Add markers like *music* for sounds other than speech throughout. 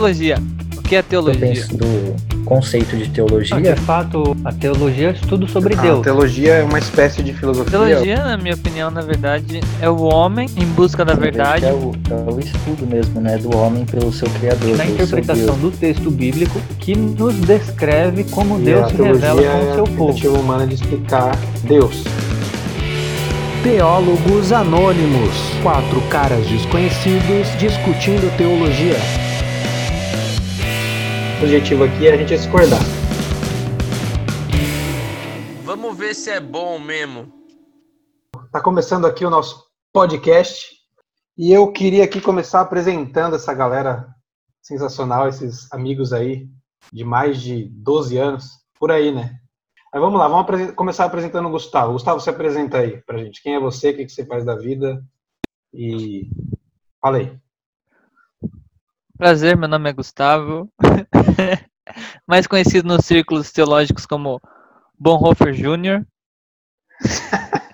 Teologia. O que é Eu teologia? penso do conceito de teologia. De fato, a teologia é estudo sobre A Deus. teologia é uma espécie de filosofia. Teologia, na minha opinião, na verdade, é o homem em busca da verdade. É o, é o estudo mesmo, né? Do homem pelo seu criador. Na interpretação do texto bíblico que nos descreve como E Deus a se revela com é o a seu povo. tentativa humana de explicar Deus. Teólogos Anônimos. Quatro caras desconhecidos discutindo teologia. O objetivo aqui é a gente discordar. Vamos ver se é bom mesmo. Tá começando aqui o nosso podcast e eu queria aqui começar apresentando essa galera sensacional, esses amigos aí de mais de 12 anos, por aí, né? Mas vamos lá, vamos começar apresentando o Gustavo. Gustavo, se apresenta aí pra gente. Quem é você, o que que você faz da vida? E fala aí. Prazer, meu nome é Gustavo. *laughs* Mais conhecido nos círculos teológicos como Bonhoeffer Jr.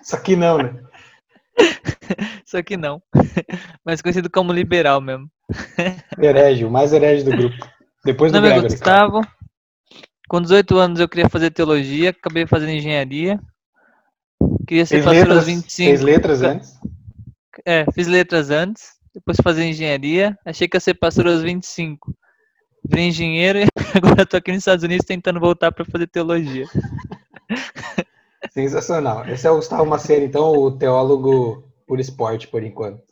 Isso aqui não, né? *laughs* Isso aqui não. *laughs* Mais conhecido como liberal mesmo. Herege, o mais herege do grupo. Depois do Meu nome é claro. Gustavo. Com 18 anos eu queria fazer teologia, acabei fazendo engenharia. Queria ser Fez pastor letras, aos 25. fez letras antes? É, fiz letras antes, depois fazer engenharia. Achei que ia ser pastor aos 25. Virei engenheiro e *laughs* agora tô aqui nos Estados Unidos tentando voltar para fazer teologia. *laughs* Sensacional. Esse é o Gustavo Macedo, então, o teólogo por esporte, por enquanto.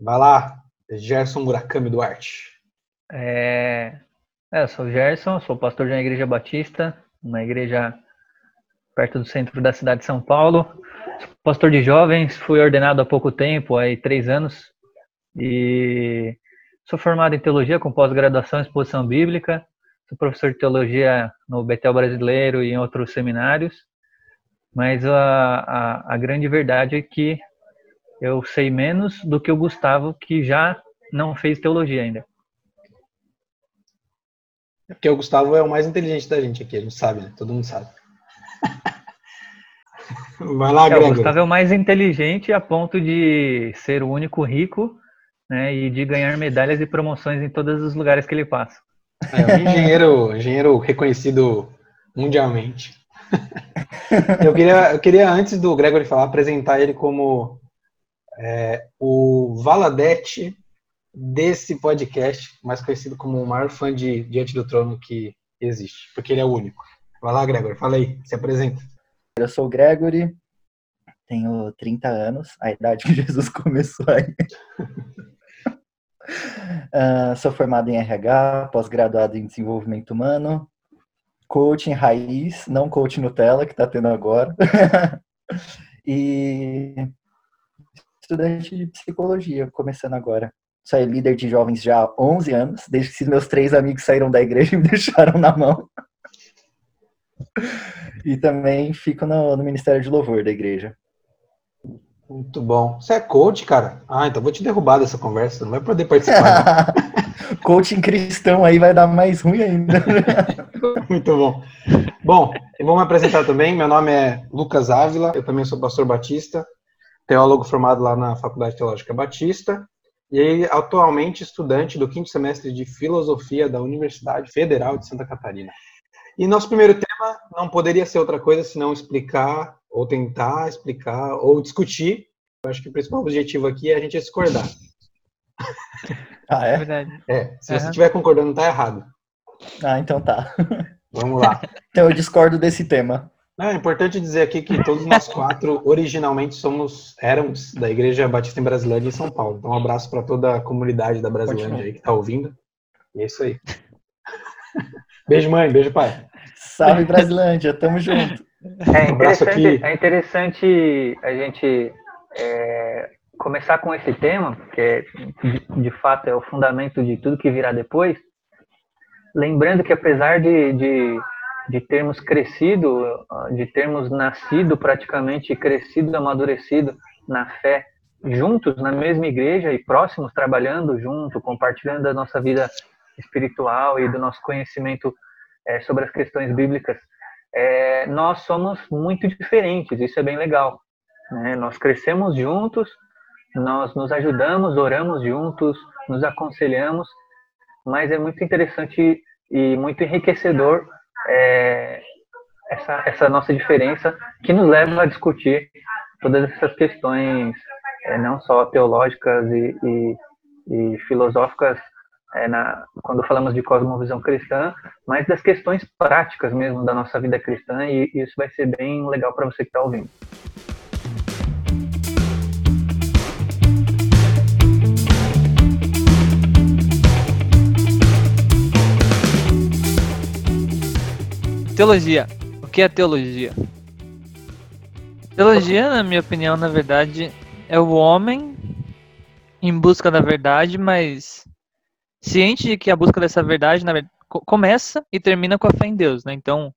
Vai lá, Gerson Murakami Duarte. É, é, eu sou o Gerson, sou pastor de uma igreja batista, uma igreja perto do centro da cidade de São Paulo. Sou pastor de jovens, fui ordenado há pouco tempo, aí três anos, e sou formado em teologia com pós-graduação em exposição bíblica. Sou professor de teologia no Betel Brasileiro e em outros seminários. Mas a, a, a grande verdade é que eu sei menos do que o Gustavo, que já não fez teologia ainda. É porque o Gustavo é o mais inteligente da gente aqui, a gente sabe, né? Todo mundo sabe. Vai lá, É, o Gregory. Gustavo é o mais inteligente a ponto de ser o único rico né, e de ganhar medalhas e promoções em todos os lugares que ele passa. É um engenheiro, engenheiro reconhecido mundialmente. *laughs* Eu queria, eu queria, antes do Gregory falar, apresentar ele como é, o Valadete desse podcast, mais conhecido como o maior fã de Diante do Trono que existe, porque ele é o único. Vai lá, Gregory, fala aí, se apresenta. Eu sou o Gregory, tenho 30 anos, a idade que Jesus começou aí. *laughs* Ah, sou formado em RH, pós-graduado em desenvolvimento humano, coaching raiz, não coaching Nutella, que está tendo agora. *laughs* e estudante de psicologia, começando agora. Sou líder de jovens já há 11 anos, desde que meus três amigos saíram da igreja e me *laughs* deixaram na mão. E também fico no, no Ministério de Louvor da igreja. Muito bom. Você é coach, cara? Ah, então vou te derrubar dessa conversa, não vai poder participar. *laughs* Coaching cristão aí vai dar mais ruim ainda. *laughs* Muito bom. Bom, eu vou me apresentar também. Meu nome é Lucas Ávila, eu também sou pastor batista, teólogo formado lá na Faculdade Teológica Batista e atualmente estudante do quinto semestre de Filosofia da Universidade Federal de Santa Catarina. E nosso primeiro tema não poderia ser outra coisa senão explicar, ou tentar explicar, ou discutir. Eu acho que o principal objetivo aqui é a gente discordar. Ah, É é? verdade. É, se você Aham. estiver concordando, tá errado. Ah, então tá. Vamos lá. *laughs* Então eu discordo desse tema. Não, é importante dizer aqui que todos nós quatro originalmente somos éramos da Igreja Batista em Brasilândia em São Paulo. Então um abraço para toda a comunidade da Brasilândia aí que tá ouvindo. E é isso aí. *laughs* Beijo mãe, beijo pai. Salve Brasilândia, tamo junto. É interessante, é interessante a gente é, começar com esse tema, que de, de fato é o fundamento de tudo que virá depois. Lembrando que apesar de, de, de termos crescido, de termos nascido praticamente, crescido, amadurecido na fé, juntos na mesma igreja e próximos, trabalhando junto, compartilhando da nossa vida espiritual e do nosso conhecimento é, sobre as questões bíblicas, é, nós somos muito diferentes, isso é bem legal. Né? Nós crescemos juntos, nós nos ajudamos, oramos juntos, nos aconselhamos, mas é muito interessante e muito enriquecedor é, essa, essa nossa diferença que nos leva a discutir todas essas questões, é, não só teológicas e, e, e filosóficas, é, na, quando falamos de cosmovisão cristã, mas das questões práticas mesmo da nossa vida cristã, e, e isso vai ser bem legal para você que está ouvindo. Teologia. O que é teologia? Teologia, na minha opinião, na verdade, é o homem em busca da verdade, mas ciente de que a busca dessa verdade verdade, começa e termina com a fé em Deus, né? Então,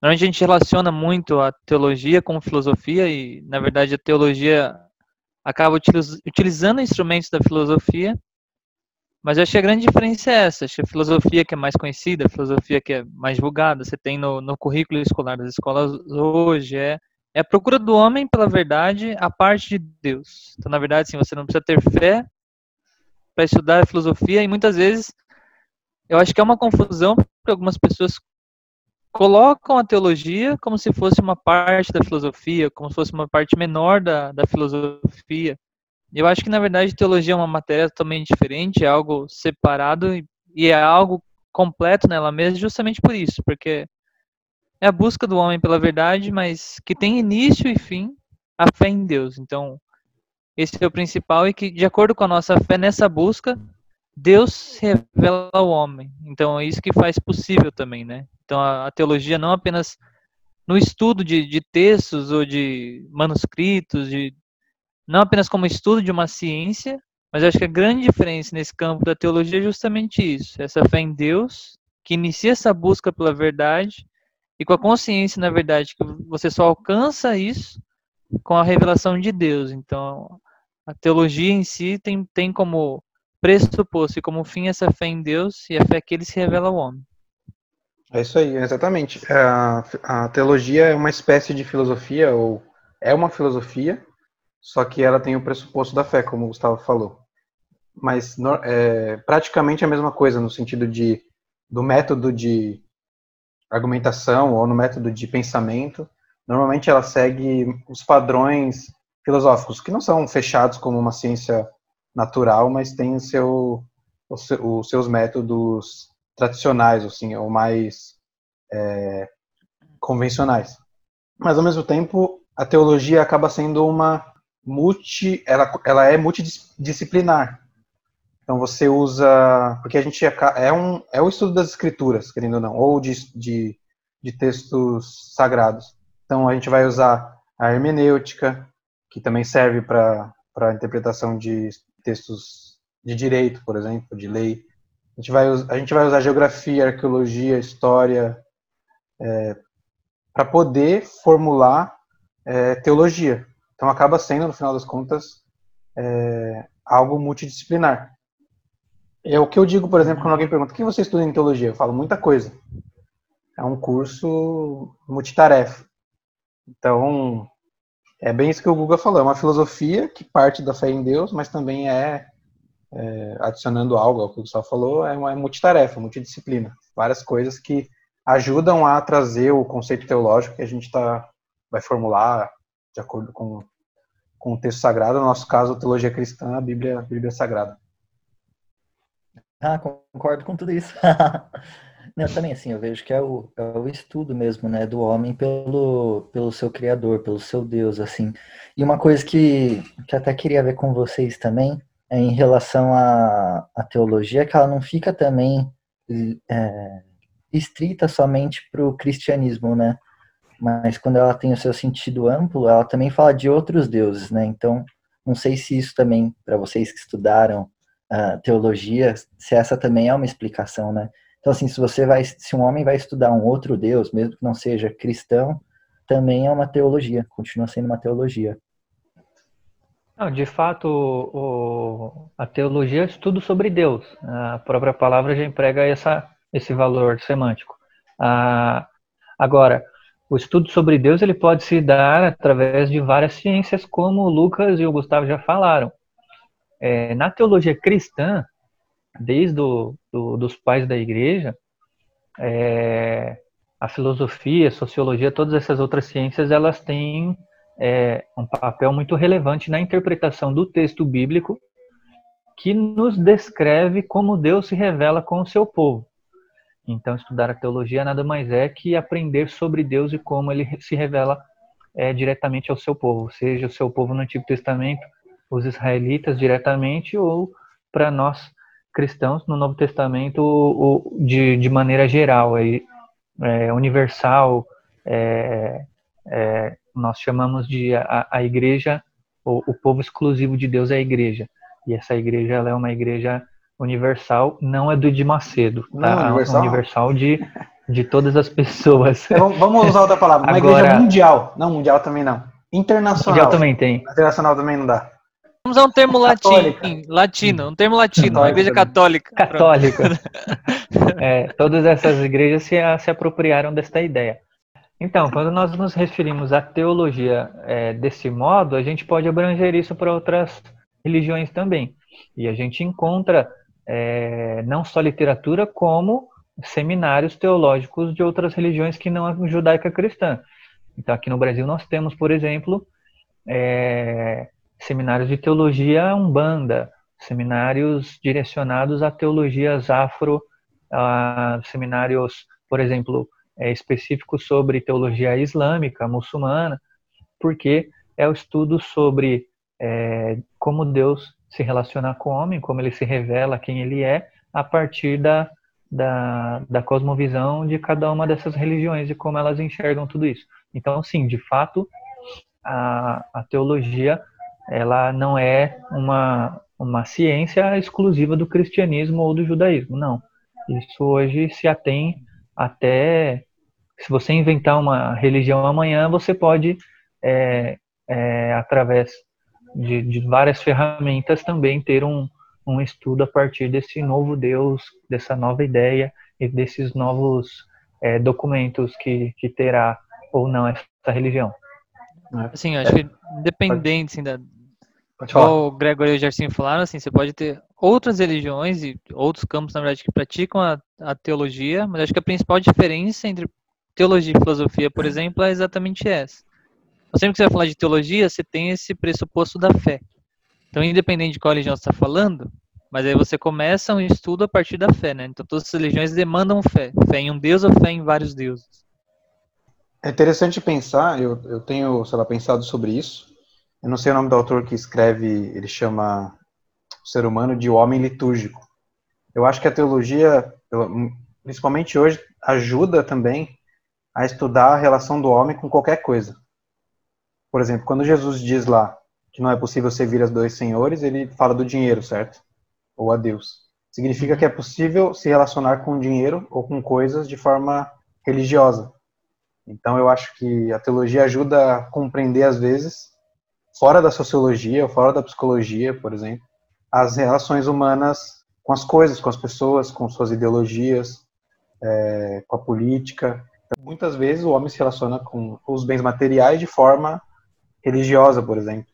normalmente a gente relaciona muito a teologia com filosofia e, na verdade, a teologia acaba utilizando instrumentos da filosofia mas eu acho que a grande diferença é essa. Acho que a filosofia que é mais conhecida, a filosofia que é mais divulgada, você tem no, no currículo escolar das escolas hoje, é, é a procura do homem pela verdade a parte de Deus. Então, na verdade, sim, você não precisa ter fé para estudar filosofia e muitas vezes eu acho que é uma confusão porque algumas pessoas colocam a teologia como se fosse uma parte da filosofia, como se fosse uma parte menor da, da filosofia. Eu acho que, na verdade, teologia é uma matéria totalmente diferente, é algo separado e, e é algo completo nela mesma justamente por isso, porque é a busca do homem pela verdade, mas que tem início e fim a fé em Deus. Então, esse é o principal e que, de acordo com a nossa fé nessa busca, Deus revela ao homem. Então, é isso que faz possível também, né? Então, a, a teologia não apenas no estudo de, de textos ou de manuscritos, de não apenas como estudo de uma ciência, mas acho que a grande diferença nesse campo da teologia é justamente isso, essa fé em Deus, que inicia essa busca pela verdade, e com a consciência, na verdade, que você só alcança isso com a revelação de Deus. Então, a teologia em si tem, tem como pressuposto e como fim essa fé em Deus e a fé que ele se revela ao homem. É isso aí, exatamente. A, a teologia é uma espécie de filosofia, ou é uma filosofia, só que ela tem o pressuposto da fé, como o Gustavo falou. Mas é praticamente a mesma coisa no sentido de do método de argumentação ou no método de pensamento. Normalmente ela segue os padrões filosóficos que não são fechados como uma ciência natural, mas tem o seu, os seus métodos tradicionais, assim, ou mais é, convencionais. Mas ao mesmo tempo, a teologia acaba sendo uma multi, ela, ela é multidisciplinar. Então você usa, porque a gente é um é o estudo das escrituras, querendo ou não, ou de, de, de textos sagrados. Então a gente vai usar a hermenêutica, que também serve para para interpretação de textos de direito, por exemplo, de lei. A gente vai, a gente vai usar geografia, arqueologia, história, é, para poder formular é, teologia. Então acaba sendo, no final das contas, é, algo multidisciplinar. É o que eu digo, por exemplo, quando alguém pergunta o que você estuda em teologia, eu falo muita coisa. É um curso multitarefa. Então, é bem isso que o Guga falou, é uma filosofia que parte da fé em Deus, mas também é, é adicionando algo ao que o Gustavo falou, é uma é multitarefa, multidisciplina. Várias coisas que ajudam a trazer o conceito teológico que a gente tá, vai formular de acordo com, com o texto sagrado, no nosso caso, a teologia cristã, a Bíblia, a Bíblia Sagrada. Ah, concordo com tudo isso. *laughs* Não, também assim, eu vejo que é o, é o estudo mesmo, né, do homem pelo, pelo seu Criador, pelo seu Deus, assim. E uma coisa que, que até queria ver com vocês também, é em relação à, à teologia, que ela não fica também é, estrita somente para o cristianismo, né? mas quando ela tem o seu sentido amplo, ela também fala de outros deuses, né? Então, não sei se isso também, para vocês que estudaram uh, teologia, se essa também é uma explicação, né? Então, assim, se você vai, se um homem vai estudar um outro Deus, mesmo que não seja cristão, também é uma teologia, continua sendo uma teologia. Não, de fato, o, a teologia é estudo sobre Deus. A própria palavra já emprega essa, esse valor semântico. Ah, agora, o estudo sobre Deus ele pode se dar através de várias ciências, como o Lucas e o Gustavo já falaram. É, na teologia cristã, desde o do, dos pais da igreja, é, a filosofia, a sociologia, todas essas outras ciências, elas têm é, um papel muito relevante na interpretação do texto bíblico que nos descreve como Deus se revela com o seu povo. Então, estudar a teologia nada mais é que aprender sobre Deus e como ele se revela é, diretamente ao seu povo, seja o seu povo no Antigo Testamento, os israelitas diretamente, ou para nós cristãos no Novo Testamento o, de, de maneira geral, é, é universal, é, é, nós chamamos de a, a igreja, o, o, povo exclusivo de Deus é a igreja. E essa igreja ela é uma igreja universal, não é do de Macedo, tá? Não, universal? universal de, de todas as pessoas. *laughs* Então, vamos usar outra palavra, uma Agora- igreja mundial. Não, mundial também não. Internacional. Mundial também tem. Internacional também não dá. Vamos usar um termo latim, latino, um termo latino, uma igreja católica. Católica. *laughs* É, todas essas igrejas se, se apropriaram desta ideia. Então, quando nós nos referimos à teologia é, desse modo, a gente pode abranger isso para outras religiões também. E a gente encontra é, não só literatura, como seminários teológicos de outras religiões que não a judaica cristã. Então, aqui no Brasil, nós temos, por exemplo, é, seminários de teologia umbanda, seminários direcionados a teologias afro, a seminários, por exemplo, é, específicos sobre teologia islâmica, muçulmana, porque é o estudo sobre é, como Deus se relaciona com o homem, como ele se revela quem ele é, a partir da, da, da cosmovisão de cada uma dessas religiões e como elas enxergam tudo isso. Então, sim, de fato, a, a teologia ela não é uma, uma ciência exclusiva do cristianismo ou do judaísmo, não. Isso hoje se atém até. Se você inventar uma religião amanhã, você pode, é, é, através de, de várias ferramentas, também ter um, um estudo a partir desse novo Deus, dessa nova ideia e desses novos é, documentos que, que terá ou não essa religião. Eu acho que independente assim, da, Igual o Gregor e o Gersinho falaram, assim, você pode ter outras religiões e outros campos, na verdade, que praticam a, a teologia, mas acho que a principal diferença entre teologia e filosofia, por exemplo, é exatamente essa. Sempre que você vai falar de teologia, você tem esse pressuposto da fé. Então, independente de qual religião você está falando, mas aí você começa um estudo a partir da fé, né? Então, todas as religiões demandam fé. Fé em um Deus ou fé em vários deuses. É interessante pensar, eu, eu tenho, sei lá, pensado sobre isso. Eu não sei o nome do autor que escreve, ele chama o ser humano de homem litúrgico. Eu acho que a teologia, principalmente hoje, ajuda também a estudar a relação do homem com qualquer coisa. Por exemplo, quando Jesus diz lá que não é possível servir a dois senhores, ele fala do dinheiro, certo? Ou a Deus. Significa que é possível se relacionar com dinheiro ou com coisas de forma religiosa. Então eu acho que a teologia ajuda a compreender às vezes, fora da sociologia, fora da psicologia, por exemplo, as relações humanas com as coisas, com as pessoas, com suas ideologias, é, com a política. Então, muitas vezes o homem se relaciona com os bens materiais de forma religiosa, por exemplo.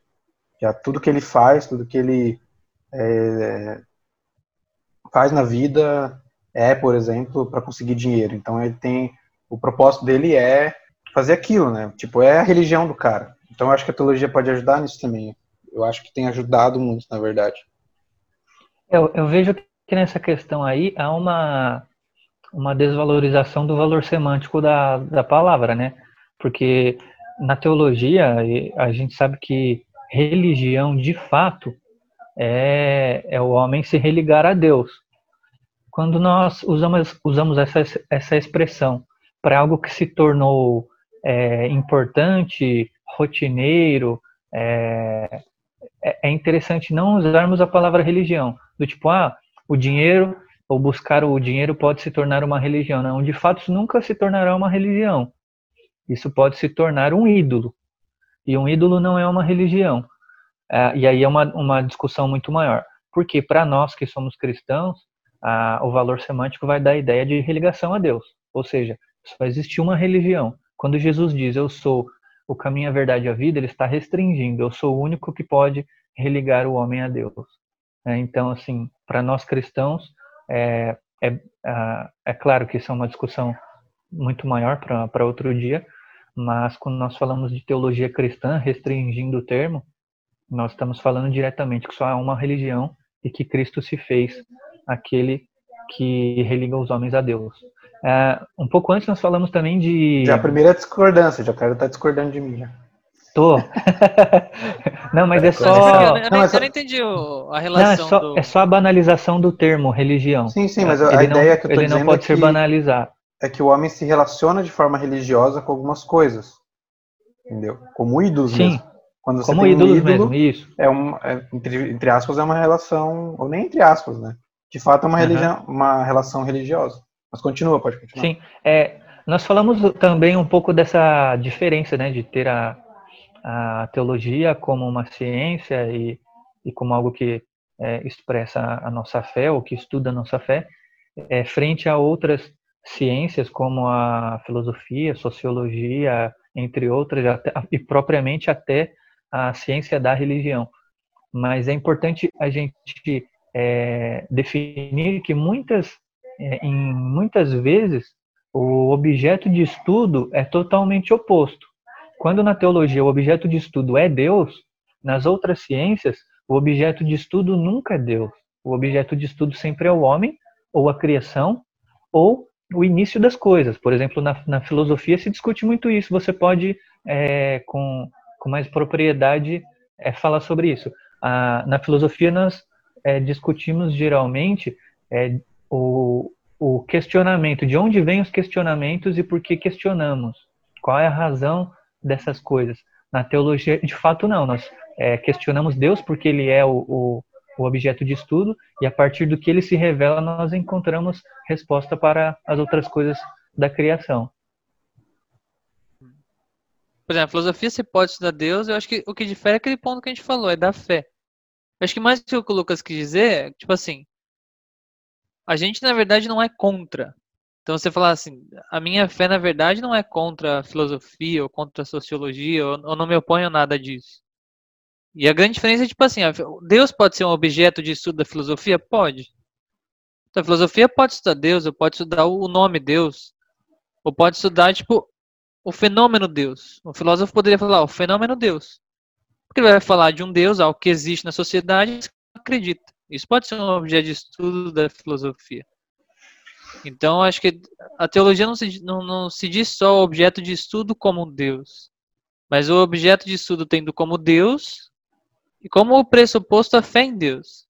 Já tudo que ele faz, tudo que ele é, faz na vida é, por exemplo, para conseguir dinheiro. Então ele tem o propósito dele é fazer aquilo, né? Tipo, é a religião do cara. Então acho que a teologia pode ajudar nisso também. Eu acho que tem ajudado muito, na verdade. Eu, eu vejo que nessa questão aí há uma, uma desvalorização do valor semântico da, da palavra, né? Porque na teologia a gente sabe que religião de fato é, é o homem se religar a Deus. Quando nós usamos, usamos essa, essa expressão para algo que se tornou é, importante, rotineiro, é, é interessante não usarmos a palavra religião, do tipo, ah, o dinheiro, ou buscar o dinheiro pode se tornar uma religião. Não, de fato, isso nunca se tornará uma religião. Isso pode se tornar um ídolo. E um ídolo não é uma religião. Ah, e aí é uma, uma discussão muito maior. Porque para nós que somos cristãos, o valor semântico vai dar a ideia de religação a Deus. Ou seja, só existe uma religião. Quando Jesus diz eu sou o caminho, a verdade e a vida, ele está restringindo. Eu sou o único que pode religar o homem a Deus. É, então, assim, para nós cristãos, é, é, é claro que isso é uma discussão muito maior para outro dia, mas quando nós falamos de teologia cristã, restringindo o termo, nós estamos falando diretamente que só há uma religião e que Cristo se fez aquele que religa os homens a Deus. É, um pouco antes nós falamos também de. Já a primeira discordância, já quero estar discordando de mim já. Tô. *laughs* não, mas é só. Eu, não, eu não entendi a relação. Não, é, só, do... é só a banalização do termo religião. Sim, sim, mas a ideia não, que eu tô ele não pode é ser que, banalizado. É que o homem se relaciona de forma religiosa com algumas coisas. Entendeu? Como ídolos sim. mesmo. Quando você Como tem ídolos um ídolo, mesmo, isso. É um, é, entre, entre aspas, é uma relação, ou nem entre aspas, né? De fato é uma, religião, uma relação religiosa. Mas continua, pode continuar. Sim, é, nós falamos também um pouco dessa diferença, né, de ter a, a teologia como uma ciência e, e como algo que é, expressa a nossa fé, ou que estuda a nossa fé, é, frente a outras ciências como a filosofia, sociologia, entre outras, até, e propriamente até a ciência da religião. Mas é importante a gente é, definir que muitas, é, em muitas vezes, o objeto de estudo é totalmente oposto. Quando na teologia o objeto de estudo é Deus, nas outras ciências o objeto de estudo nunca é Deus. O objeto de estudo sempre é o homem, ou a criação, ou o início das coisas. Por exemplo, na, na filosofia se discute muito isso. Você pode, é, com, com mais propriedade, é, falar sobre isso. Ah, na filosofia, nós é, discutimos geralmente é, o, o questionamento, de onde vêm os questionamentos e por que questionamos. Qual é a razão dessas coisas? Na teologia, de fato, não. Nós é, questionamos Deus porque ele é o, o, o, objeto de estudo e a partir do que ele se revela, nós encontramos resposta para as outras coisas da criação. Por exemplo, a filosofia se pode estudar Deus, eu acho que o que difere é aquele ponto que a gente falou, é da fé. Acho que mais que que o Lucas quis dizer, é, tipo assim, a gente na verdade não é contra. Então você falar assim, a minha fé na verdade não é contra a filosofia ou contra a sociologia, eu não me oponho a nada disso. E a grande diferença é tipo assim, Deus pode ser um objeto de estudo da filosofia? Pode. Então, a filosofia pode estudar Deus, ou pode estudar o nome Deus, ou pode estudar tipo o fenômeno Deus. O filósofo poderia falar o fenômeno Deus. Porque ele vai falar de um Deus, algo que existe na sociedade, acredita. Isso pode ser um objeto de estudo da filosofia. Então, acho que a teologia não se, não, não se diz só objeto de estudo como Deus, mas o objeto de estudo tendo como Deus e como o pressuposto a fé em Deus.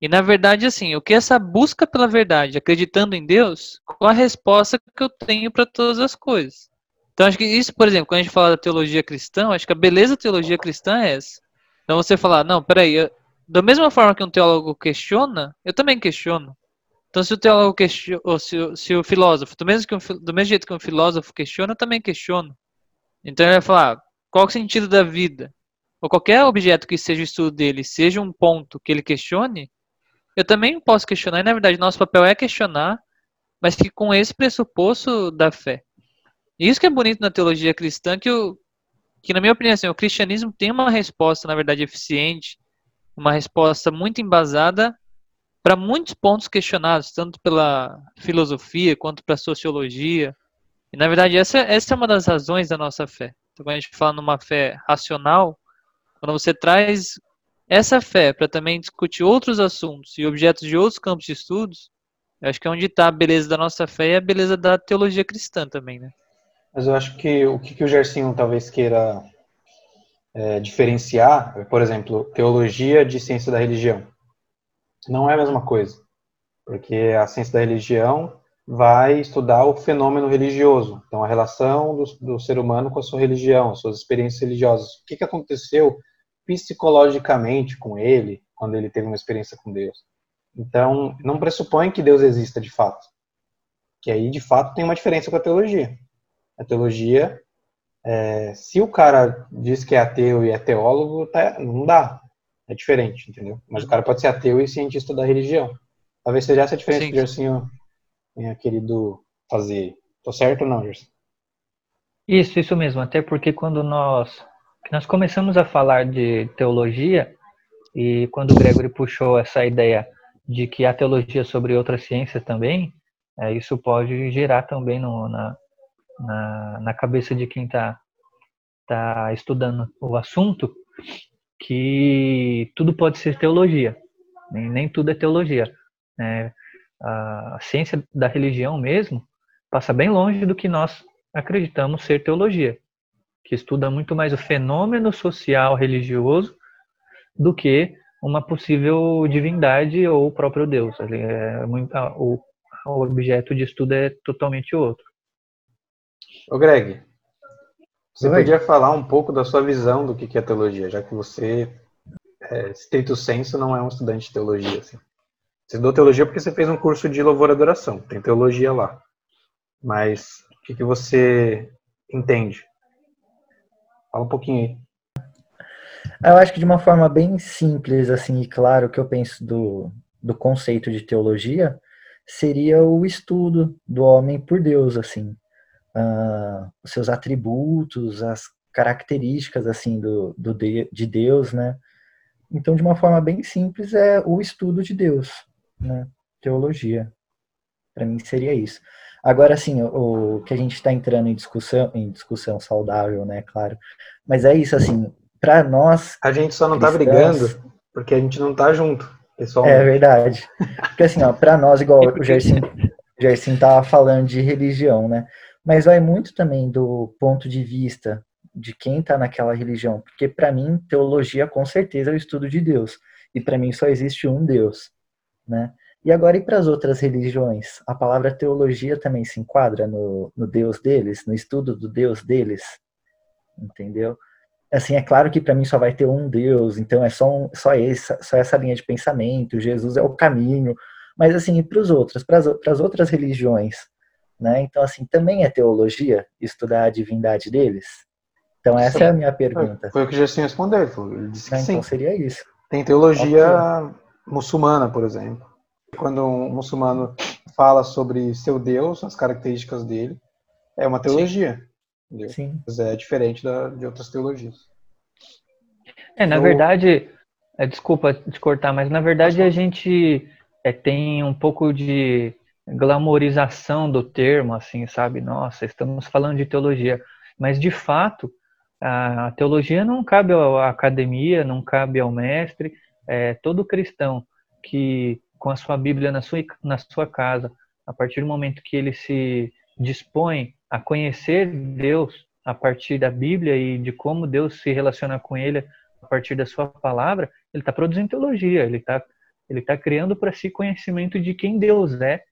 E na verdade, assim, o que essa busca pela verdade, acreditando em Deus, qual a resposta que eu tenho para todas as coisas? Então, acho que isso, por exemplo, quando a gente fala da teologia cristã, acho que a beleza da teologia cristã é essa. Então, você falar, não, peraí, eu, da mesma forma que um teólogo questiona, eu também questiono. Então, se o teólogo questiona, ou se, se o filósofo, do mesmo, que um, do mesmo jeito que um filósofo questiona, eu também questiono. Então, ele vai falar, qual é o sentido da vida? Ou qualquer objeto que seja o estudo dele, seja um ponto que ele questione, eu também posso questionar. E, na verdade, nosso papel é questionar, mas que com esse pressuposto da fé. E isso que é bonito na teologia cristã, que, o, que na minha opinião, assim, o cristianismo tem uma resposta, na verdade, eficiente, uma resposta muito embasada para muitos pontos questionados, tanto pela filosofia quanto pela sociologia. E, na verdade, essa, essa é uma das razões da nossa fé. Então, quando a gente fala numa fé racional, quando você traz essa fé para também discutir outros assuntos e objetos de outros campos de estudos, eu acho que é onde está a beleza da nossa fé e a beleza da teologia cristã também, né? Mas eu acho que o que, que o Gersinho talvez queira é, diferenciar, por exemplo, teologia de ciência da religião. Não é a mesma coisa, porque a ciência da religião vai estudar o fenômeno religioso, então a relação do, do ser humano com a sua religião, as suas experiências religiosas. O que, que aconteceu psicologicamente com ele quando ele teve uma experiência com Deus? Então, não pressupõe que Deus exista de fato. Que aí, de fato, tem uma diferença com a teologia. A teologia, é, se o cara diz que é ateu e é teólogo, tá, não dá. É diferente, entendeu? Mas o cara pode ser ateu e cientista da religião. Talvez seja essa a diferença Sim. que o Gersinho tenha querido fazer. Tô certo ou não, Gerson? Isso, isso mesmo. Até porque quando nós, nós começamos a falar de teologia, e quando o Gregory puxou essa ideia de que a teologia sobre outras ciências também, é, isso pode gerar também no, na, na, na cabeça de quem está tá estudando o assunto que tudo pode ser teologia, nem, nem tudo é teologia. Né? A, ciência da religião mesmo passa bem longe do que nós acreditamos ser teologia, que estuda muito mais o fenômeno social religioso do que uma possível divindade ou o próprio Deus. É muito, o, o objeto de estudo é totalmente outro. Ô Greg, você Oi. podia falar um pouco da sua visão do que é teologia, já que você, é, estrito senso, não é um estudante de teologia. Assim. Você estudou teologia porque você fez um curso de louvor e adoração, tem teologia lá. Mas o que, que você entende? Fala um pouquinho aí. Eu acho que de uma forma bem simples, assim, e claro, o que eu penso do, do conceito de teologia seria o estudo do homem por Deus, assim, uh, os seus atributos, as características, assim, do, do de, de Deus, né? Então, de uma forma bem simples, é o estudo de Deus, né? Teologia. Para mim seria isso. Agora, assim, o, o que a gente está entrando em discussão, em discussão saudável, né? Claro. Mas é isso, assim, para nós. A gente só não está brigando porque a gente não está junto, pessoalmente. É verdade. Porque assim, ó, para nós, igual o Gerson, Gerson tava falando de religião, né? Mas vai muito também do ponto de vista de quem está naquela religião, porque para mim teologia com certeza é o estudo de Deus e para mim só existe um Deus, né? E agora, e para as outras religiões? A palavra teologia também se enquadra no, no Deus deles, no estudo do Deus deles? Entendeu? Assim, é claro que para mim só vai ter um Deus, então é só, um, só, esse, só essa linha de pensamento, Jesus é o caminho. Mas, assim, para os outros, para as outras religiões, né? Então, assim, também é teologia estudar a divindade deles? Então, essa sim. é a minha pergunta. Foi o que Jesus respondeu, ele disse que né? sim. Então, seria isso. Tem teologia muçulmana, por exemplo quando um muçulmano fala sobre seu Deus, as características dele, é uma teologia. Sim. Sim. Mas é diferente da, de outras teologias. É, na verdade, é, desculpa te cortar, mas na verdade a gente é, tem um pouco de glamorização do termo, assim, sabe? Nossa, estamos falando de teologia. Mas, de fato, a teologia não cabe à academia, não cabe ao mestre. É, todo cristão que com a sua Bíblia na sua, na sua casa, a partir do momento que ele se dispõe a conhecer Deus a partir da Bíblia e de como Deus se relaciona com ele a partir da sua palavra, ele está produzindo teologia, ele está ele tá criando para si conhecimento de quem Deus é.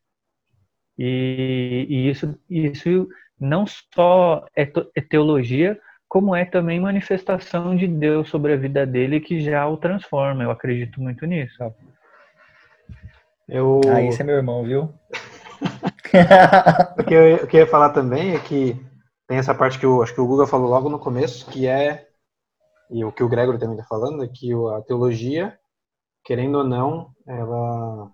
E, e isso, isso não só é, é teologia, como é também manifestação de Deus sobre a vida dele que já o transforma. Eu acredito muito nisso. Sabe? Eu... Ah, esse é meu irmão, viu? *laughs* o, que eu, o que eu ia falar também é que tem essa parte que eu acho que o Guga falou logo no começo, que é, e o que o Gregory também está falando, é que a teologia, querendo ou não, ela,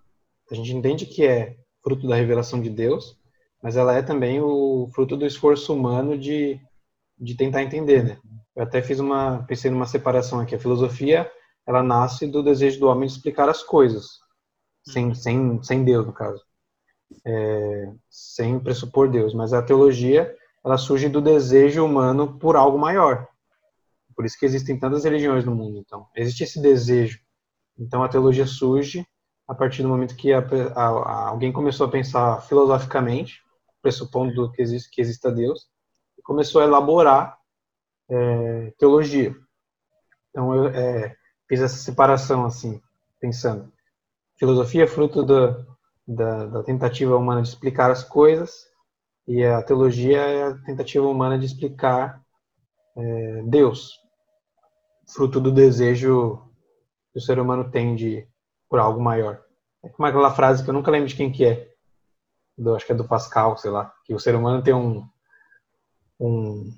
a gente entende que é fruto da revelação de Deus, mas ela é também o fruto do esforço humano de, de tentar entender, né? Eu até fiz uma, pensei numa separação aqui. A filosofia, ela nasce do desejo do homem de explicar as coisas sem, sem, sem Deus, no caso. É, sem pressupor Deus. Mas a teologia, ela surge do desejo humano por algo maior. Por isso que existem tantas religiões no mundo. Então, existe esse desejo. Então, a teologia surge a partir do momento que a, a, a, alguém começou a pensar filosoficamente, pressupondo que existe que exista Deus, e começou a elaborar é, teologia. Então, eu é, fiz essa separação assim, pensando filosofia é fruto da, da, da, tentativa humana de explicar as coisas e a teologia é a tentativa humana de explicar é, Deus, fruto do desejo que o ser humano tem de por algo maior. É como aquela frase que eu nunca lembro de quem que é, do, acho que é do Pascal, sei lá, que o ser humano tem um, um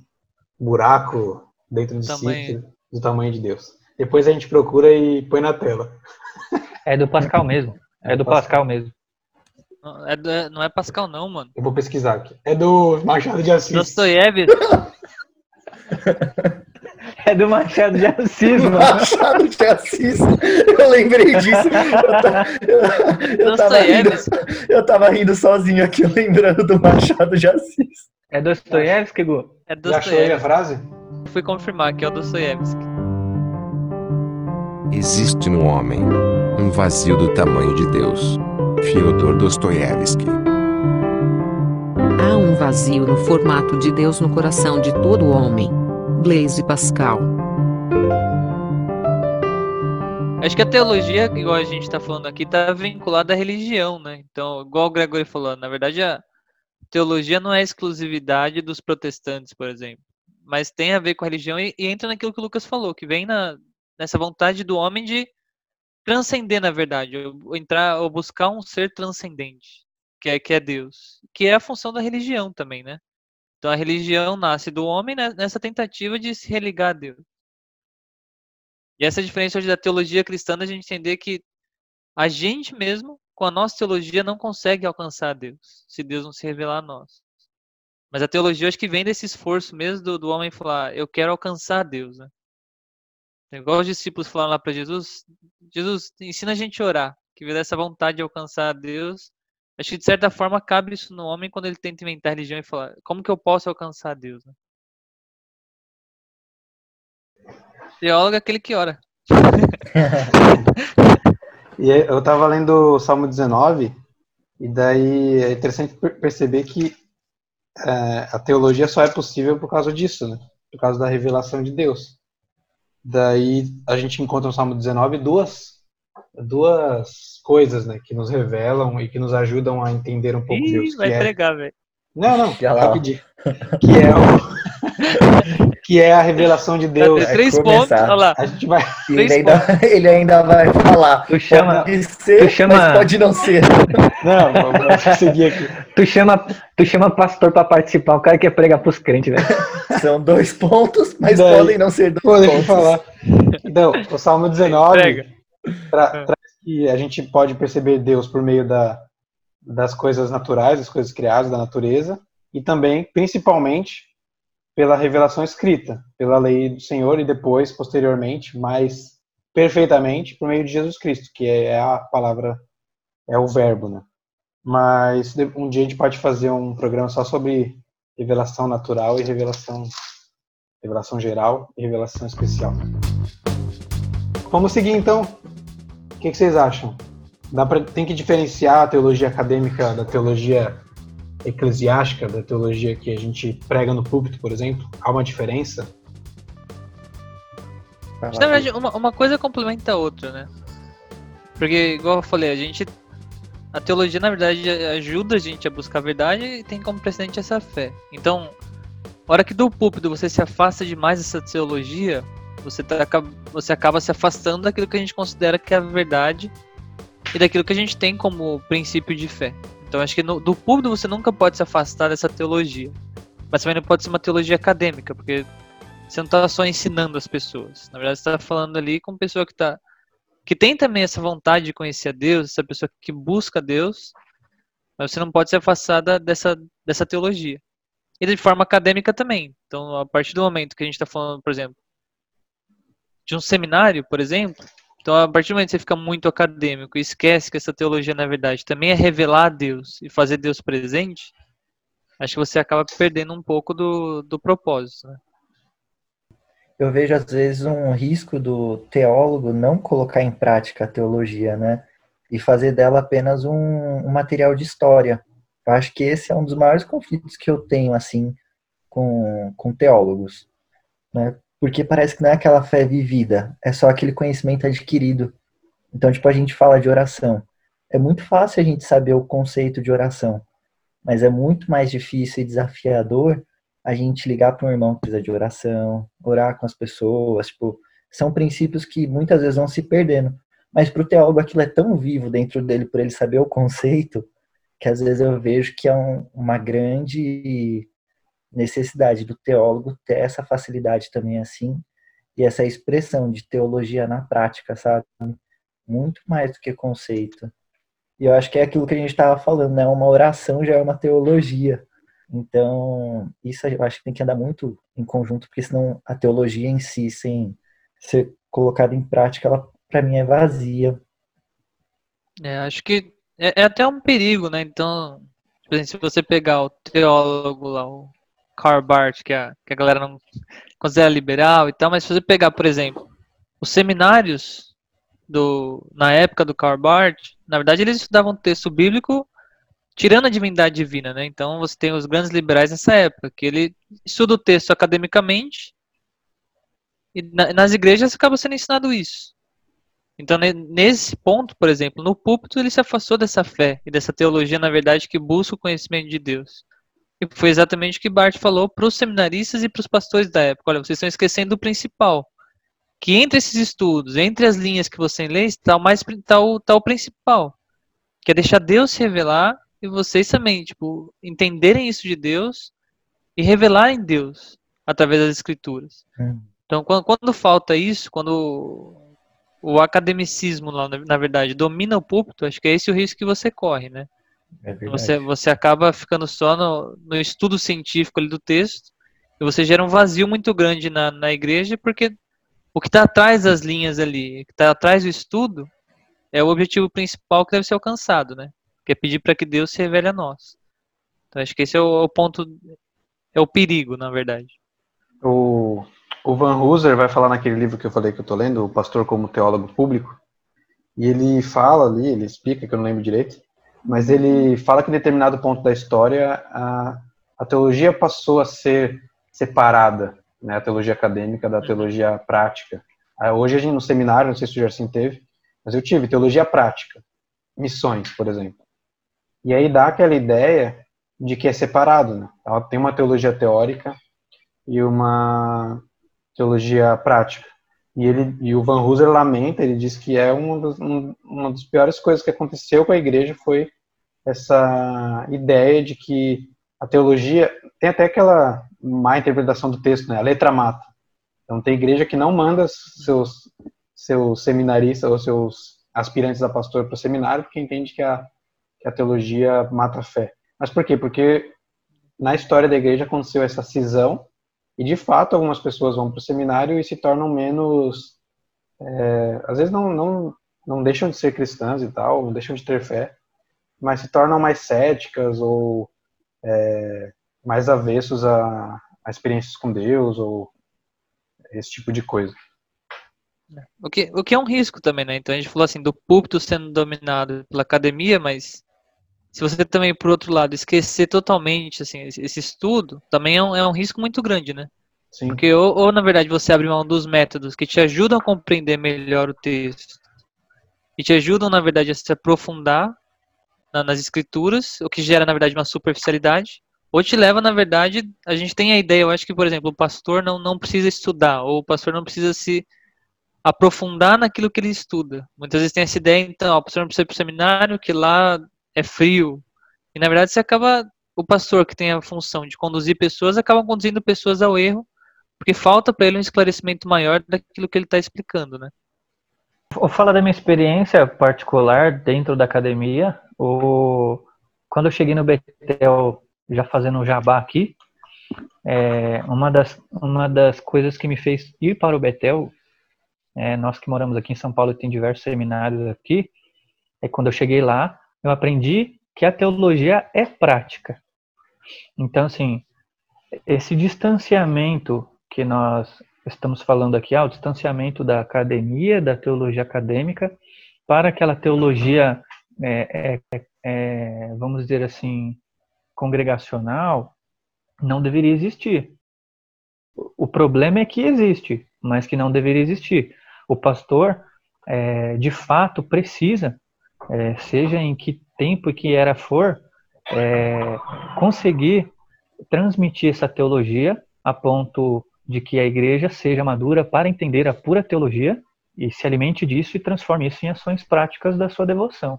buraco dentro de tamanho. si do tamanho de Deus. Depois a gente procura e põe na tela. É do Pascal mesmo. É, do Pascal, mesmo. Não é, do, não é Pascal, não, mano. Eu vou pesquisar aqui. É do Machado de Assis. Dostoiévski. *laughs* É do Machado de Assis, mano. Machado de Assis. Eu lembrei disso. Eu, ta- eu- eu tava rindo, Dostoiévski. eu tava rindo sozinho aqui, lembrando do Machado de Assis. É Dostoiévski, Gu? É Já achou aí a Dostoiévski. frase? Fui confirmar que é o Dostoiévski. Existe no homem um vazio do tamanho de Deus. Fyodor Dostoiévski. Há um vazio no formato de Deus no coração de todo homem. Blaise Pascal. Acho que a teologia, igual a gente está falando aqui, está vinculada à religião, né? Então, igual o Gregory falou, na verdade a teologia não é exclusividade dos protestantes, por exemplo, mas tem a ver com a religião e, e entra naquilo que o Lucas falou, que vem na, nessa vontade do homem de transcender, na verdade, ou entrar ou buscar um ser transcendente, que é que é Deus, que é a função da religião também, né? Então a religião nasce do homem nessa tentativa de se religar a Deus. E essa é a diferença hoje da teologia cristã, da gente entender que a gente mesmo, com a nossa teologia, não consegue alcançar Deus, se Deus não se revelar a nós. Mas a teologia acho que vem desse esforço mesmo do, do homem falar, eu quero alcançar Deus, né? Igual os discípulos falaram lá para Jesus, Jesus, ensina a gente a orar, que vê dessa vontade de alcançar Deus. Acho que de certa forma cabe isso no homem quando ele tenta inventar religião e falar, como que eu posso alcançar Deus? Né? Teólogo é aquele que ora. *laughs* E eu tava lendo o Salmo 19, e daí é interessante per- perceber que é, a teologia só é possível por causa disso, né? Por causa da revelação de Deus. Daí a gente encontra no Salmo 19 duas, duas coisas, né? Que nos revelam e que nos ajudam a entender um pouco Ih, Deus. vai que é- pregar, velho. Não, não, Já lá, rapidinho. Que é, o... *laughs* que é a revelação de Deus. Vai ter três começar. pontos, olha lá. A gente vai. Ele ainda, *laughs* ele ainda vai falar. Tu chama, Pode ser, tu chama- mas pode não ser. Não, vamos seguir aqui. tu chama, tu chama pastor pra participar, o cara quer pregar pros crentes, velho. *laughs* São dois pontos, mas Daí- podem não ser dois eu pontos. falar. Então, o Salmo 19 Prega. Tra- É. traz que a gente pode perceber Deus por meio da, das coisas naturais, das coisas criadas, da natureza, e também, principalmente, pela revelação escrita, pela lei do Senhor e depois, posteriormente, mais perfeitamente, por meio de Jesus Cristo, que é a palavra, é o verbo, né? Mas um dia a gente pode fazer um programa só sobre revelação natural e revelação revelação geral e revelação especial. Vamos seguir então. O que, que vocês acham? Dá pra, tem que diferenciar a teologia acadêmica da teologia eclesiástica, da teologia que a gente prega no púlpito, por exemplo? Há uma diferença? Vai Na verdade, uma, uma coisa complementa a outra, né? Porque, igual eu falei, a gente. A teologia, na verdade, ajuda a gente a buscar a verdade e tem como precedente essa fé. Então, a hora que do púlpito você se afasta demais dessa teologia, você, tá, você acaba se afastando daquilo que a gente considera que é a verdade e daquilo que a gente tem como princípio de fé. Então, acho que no, do púlpito você nunca pode se afastar dessa teologia. Mas também não pode ser uma teologia acadêmica, porque você não está só ensinando as pessoas. Na verdade, você está falando ali com pessoa que tá, que tem também essa vontade de conhecer a Deus, essa pessoa que busca Deus, mas você não pode se afastar da- dessa, dessa teologia. E de forma acadêmica também. Então, a partir do momento que a gente está falando, por exemplo, de um seminário, por exemplo, então a partir do momento que você fica muito acadêmico e esquece que essa teologia, na verdade, também é revelar a Deus e fazer Deus presente, acho que você acaba perdendo um pouco do, do propósito. Né? Eu vejo às vezes um risco do teólogo não colocar em prática a teologia, né? E fazer dela apenas um, um material de história. Eu acho que esse é um dos maiores conflitos que eu tenho, assim, com, com teólogos, né? Porque parece que não é aquela fé vivida, é só aquele conhecimento adquirido. Então, tipo, a gente fala de oração. É muito fácil a gente saber o conceito de oração, mas é muito mais difícil e desafiador a gente ligar para um irmão que precisa de oração, orar com as pessoas, tipo, são princípios que muitas vezes vão se perdendo. Mas para o teólogo aquilo é tão vivo dentro dele, por ele saber o conceito, que às vezes eu vejo que é um, uma grande necessidade do teólogo ter essa facilidade também assim, e essa expressão de teologia na prática, sabe? Muito mais do que conceito. E eu acho que é aquilo que a gente estava falando, né? Uma oração já é uma teologia. Então, isso eu acho que tem que andar muito em conjunto, porque senão a teologia em si, sem ser colocada em prática, ela para mim é vazia. É, acho que é, é, até um perigo, né? Então, se você pegar o teólogo lá, o Karl Barth, que a, que a galera não considera liberal e tal, mas se você pegar, por exemplo, os seminários do, na época do Karl Barth, na verdade eles estudavam texto bíblico tirando a divindade divina, né? Então você tem os grandes liberais nessa época, que ele estuda o texto academicamente e na, nas igrejas acaba sendo ensinado isso. Então nesse ponto, por exemplo, no púlpito ele se afastou dessa fé e dessa teologia, na verdade, que busca o conhecimento de Deus. E foi exatamente o que Bart falou para os seminaristas e para os pastores da época. Olha, vocês estão esquecendo do principal. Que entre esses estudos, entre as linhas que você lê, está o, mais, está o, está o principal. Que é deixar Deus se revelar e vocês também, tipo, entenderem isso de Deus e revelarem Deus através das escrituras. Hum. Então, quando, quando, falta isso, quando o academicismo, na, verdade, domina o púlpito, acho que é esse o risco que você corre, né? É você, você acaba ficando só no, no estudo científico ali do texto e você gera um vazio muito grande na, na igreja porque o que está atrás das linhas ali, o que está atrás do estudo, é o objetivo principal que deve ser alcançado, né? que é pedir para que Deus se revele a nós. Então acho que esse é o, o ponto, é o perigo, na verdade. O, o Van Hooser vai falar naquele livro que eu falei que eu tô lendo, O Pastor como Teólogo Público, e ele fala ali, ele explica, que eu não lembro direito, mas ele fala que em determinado ponto da história a, a teologia passou a ser separada, né, a teologia acadêmica da teologia prática. Ah, hoje a gente no seminário, não sei se o Gerson teve, mas eu tive teologia prática, missões, por exemplo. E aí dá aquela ideia de que é separado, né? Ela tem uma teologia teórica e uma teologia prática. E ele e o Van Hooser lamenta, ele diz que é uma das, um, uma das piores coisas que aconteceu com a igreja foi essa ideia de que a teologia tem até aquela má interpretação do texto, né? A letra mata. Então tem igreja que não manda seus seus seminaristas ou seus aspirantes a pastor para o seminário porque entende que a que a teologia mata a fé. Mas por quê? Porque na história da igreja aconteceu essa cisão e de fato algumas pessoas vão para o seminário e se tornam menos, é, às vezes não, não não deixam de ser cristãs e tal, não deixam de ter fé, mas se tornam mais céticas ou é, mais avessos a, a experiências com Deus ou esse tipo de coisa. O que, o que é um risco também, né? Então a gente falou assim do púlpito sendo dominado pela academia, mas se você também, por outro lado, esquecer totalmente assim, esse estudo, também é um, é um risco muito grande, né? Sim. Porque ou, ou, na verdade, você abre mão dos métodos que te ajudam a compreender melhor o texto e te ajudam, na verdade, a se aprofundar na, nas escrituras, o que gera, na verdade, uma superficialidade, ou te leva, na verdade, a gente tem a ideia, eu acho que, por exemplo, o pastor não, não precisa estudar, ou o pastor não precisa se aprofundar naquilo que ele estuda. Muitas vezes tem essa ideia, então, o pastor não precisa ir para o seminário, que lá é frio. E na verdade você acaba, o pastor que tem a função de conduzir pessoas, acaba conduzindo pessoas ao erro, porque falta para ele um esclarecimento maior daquilo que ele está explicando, né? Vou falar da minha experiência particular dentro da academia. O... Quando eu cheguei no Betel, já fazendo um jabá aqui, é, uma, das, uma das coisas que me fez ir para o Betel, é, nós que moramos aqui em São Paulo tem diversos seminários aqui, é quando eu cheguei lá, eu aprendi que a teologia é prática. Então, assim, esse distanciamento que nós estamos falando aqui, ah, o distanciamento da academia, da teologia acadêmica, para aquela teologia, é, é, é, vamos dizer assim, congregacional, não deveria existir. O problema é que existe, mas que não deveria existir. O pastor, é, de fato, precisa é, seja em que tempo e que era for, é, conseguir transmitir essa teologia a ponto de que a igreja seja madura para entender a pura teologia e se alimente disso e transforme isso em ações práticas da sua devoção.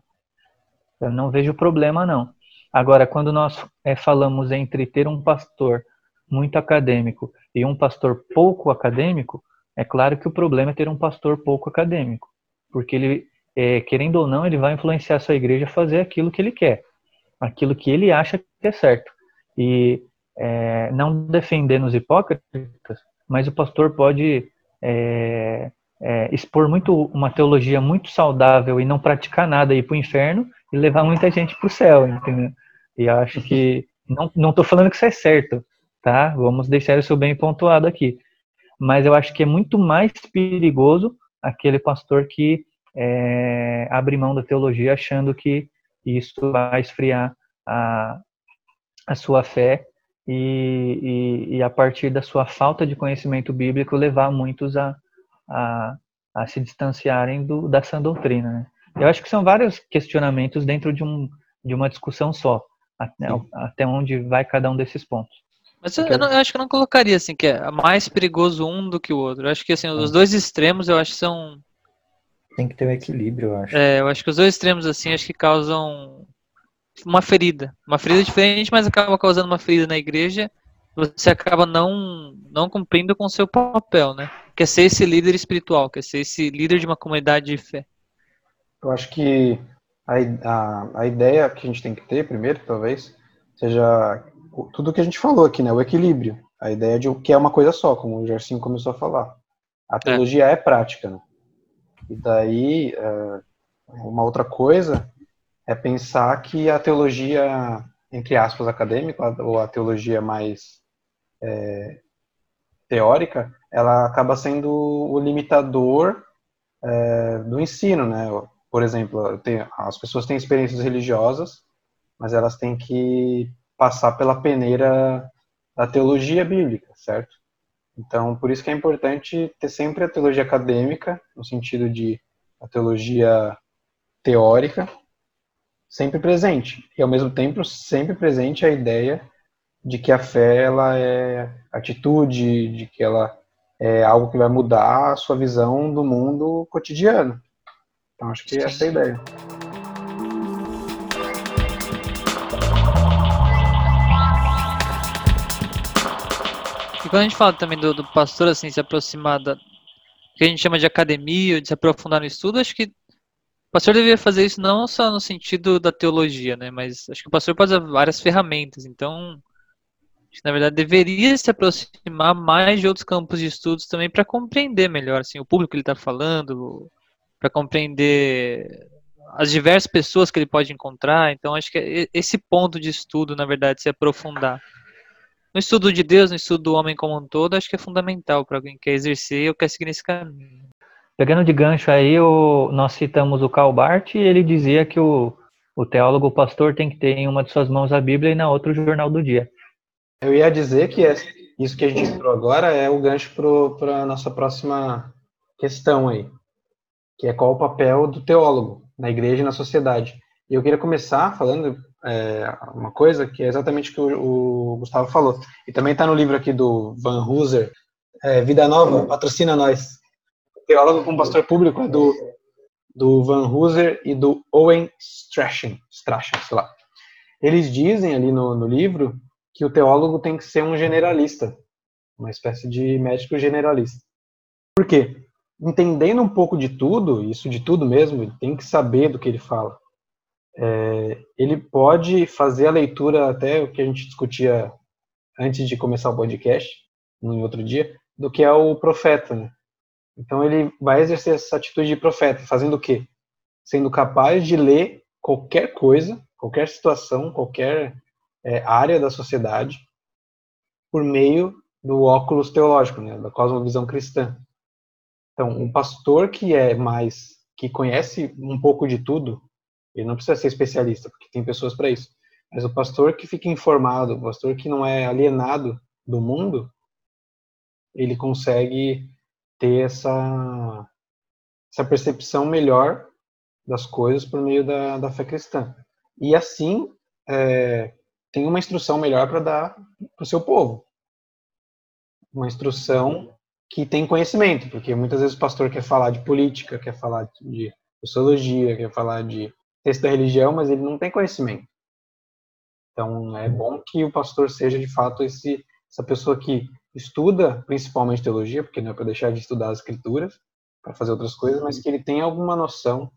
Eu não vejo problema, não. Agora, quando nós é, falamos entre ter um pastor muito acadêmico e um pastor pouco acadêmico, é claro que o problema é ter um pastor pouco acadêmico, porque ele é, querendo ou não, ele vai influenciar a sua igreja a fazer aquilo que ele quer, aquilo que ele acha que é certo. E é, não defendendo os hipócritas, mas o pastor pode é, é, expor muito uma teologia muito saudável e não praticar nada e ir para o inferno e levar muita gente para o céu, entendeu? E acho que não não estou falando que isso é certo, tá? Vamos deixar isso bem pontuado aqui. Mas eu acho que é muito mais perigoso aquele pastor que é, abre mão da teologia achando que isso vai esfriar a, a sua fé e, e, e, a partir da sua falta de conhecimento bíblico levar muitos a, a, a se distanciarem do, da sã doutrina. Né? Eu acho que são vários questionamentos dentro de, um, de uma discussão só, até, até onde vai cada um desses pontos. Mas eu, eu, não, eu, acho que eu não colocaria assim que é mais perigoso um do que o outro. Eu acho que assim, os dois extremos eu acho que são tem que ter um equilíbrio, eu acho. É, eu acho que os dois extremos assim acho que causam uma ferida. Uma ferida diferente, mas acaba causando uma ferida na igreja. Você acaba não, não cumprindo com o seu papel, né? Que é ser esse líder espiritual, que é ser esse líder de uma comunidade de fé. Eu acho que a, a, a ideia que a gente tem que ter, primeiro, talvez, seja tudo que a gente falou aqui, né? O equilíbrio. A ideia de o que é uma coisa só, como o Gersinho começou a falar. A teologia é, é prática, né? E daí, é, uma outra coisa é pensar que a teologia, entre aspas, acadêmica, ou a teologia mais é, teórica, ela acaba sendo o limitador é, do ensino, né? Por exemplo, as pessoas têm experiências religiosas, mas elas têm que passar pela peneira da teologia bíblica, certo? Então, por isso que é importante ter sempre a teologia acadêmica, no sentido de a teologia teórica, sempre presente e ao mesmo tempo sempre presente a ideia de que a fé ela é atitude, de que ela é algo que vai mudar a sua visão do mundo cotidiano. Então acho que essa é a ideia. E quando a gente fala também do, do pastor assim se aproximar da que a gente chama de academia, de se aprofundar no estudo, acho que o pastor deveria fazer isso não só no sentido da teologia, né? Mas acho que o pastor pode usar várias ferramentas. Então, que, na verdade, deveria se aproximar mais de outros campos de estudos também para compreender melhor assim, o público que ele está falando, para compreender as diversas pessoas que ele pode encontrar. Então, acho que esse ponto de estudo, na verdade, se aprofundar. No estudo de Deus, no estudo do homem como um todo, acho que é fundamental para alguém que quer exercer ou quer seguir nesse caminho. Pegando de gancho aí, o, nós citamos o Karl Barth e ele dizia que o, o teólogo o pastor tem que ter em uma de suas mãos a Bíblia e na outra o Jornal do Dia. Eu ia dizer que isso que a gente entrou agora é o gancho para a nossa próxima questão aí, que é qual o papel do teólogo na igreja e na sociedade. E eu queria começar falando é, uma coisa que é exatamente o que o, o Gustavo falou. E também está no livro aqui do Van Hooser, é, Vida Nova, patrocina nós teólogo com pastor público é do, do Van Hooser e do Owen Strachan, Strachan sei lá. Eles dizem ali no, no livro que o teólogo tem que ser um generalista, uma espécie de médico generalista. Por quê? Entendendo um pouco de tudo, isso de tudo mesmo, ele tem que saber do que ele fala. É, ele pode fazer a leitura, até o que a gente discutia antes de começar o podcast, no outro dia, do que é o profeta, né? Então ele vai exercer essa atitude de profeta, fazendo o quê? Sendo capaz de ler qualquer coisa, qualquer situação, qualquer é, área da sociedade, por meio do óculos teológico, né, da cosmovisão cristã. Então, um pastor que é mais, que conhece um pouco de tudo, ele não precisa ser especialista, porque tem pessoas para isso. Mas o pastor que fica informado, o pastor que não é alienado do mundo, ele consegue ter essa, essa percepção melhor das coisas por meio da, da fé cristã. E assim, é, tem uma instrução melhor para dar para o seu povo. Uma instrução que tem conhecimento, porque muitas vezes o pastor quer falar de política, quer falar de sociologia, quer falar de texto da religião, mas ele não tem conhecimento. Então, é bom que o pastor seja, de fato, esse, essa pessoa que estuda principalmente teologia, porque não é para deixar de estudar as escrituras, para fazer outras coisas, mas que ele tenha alguma noção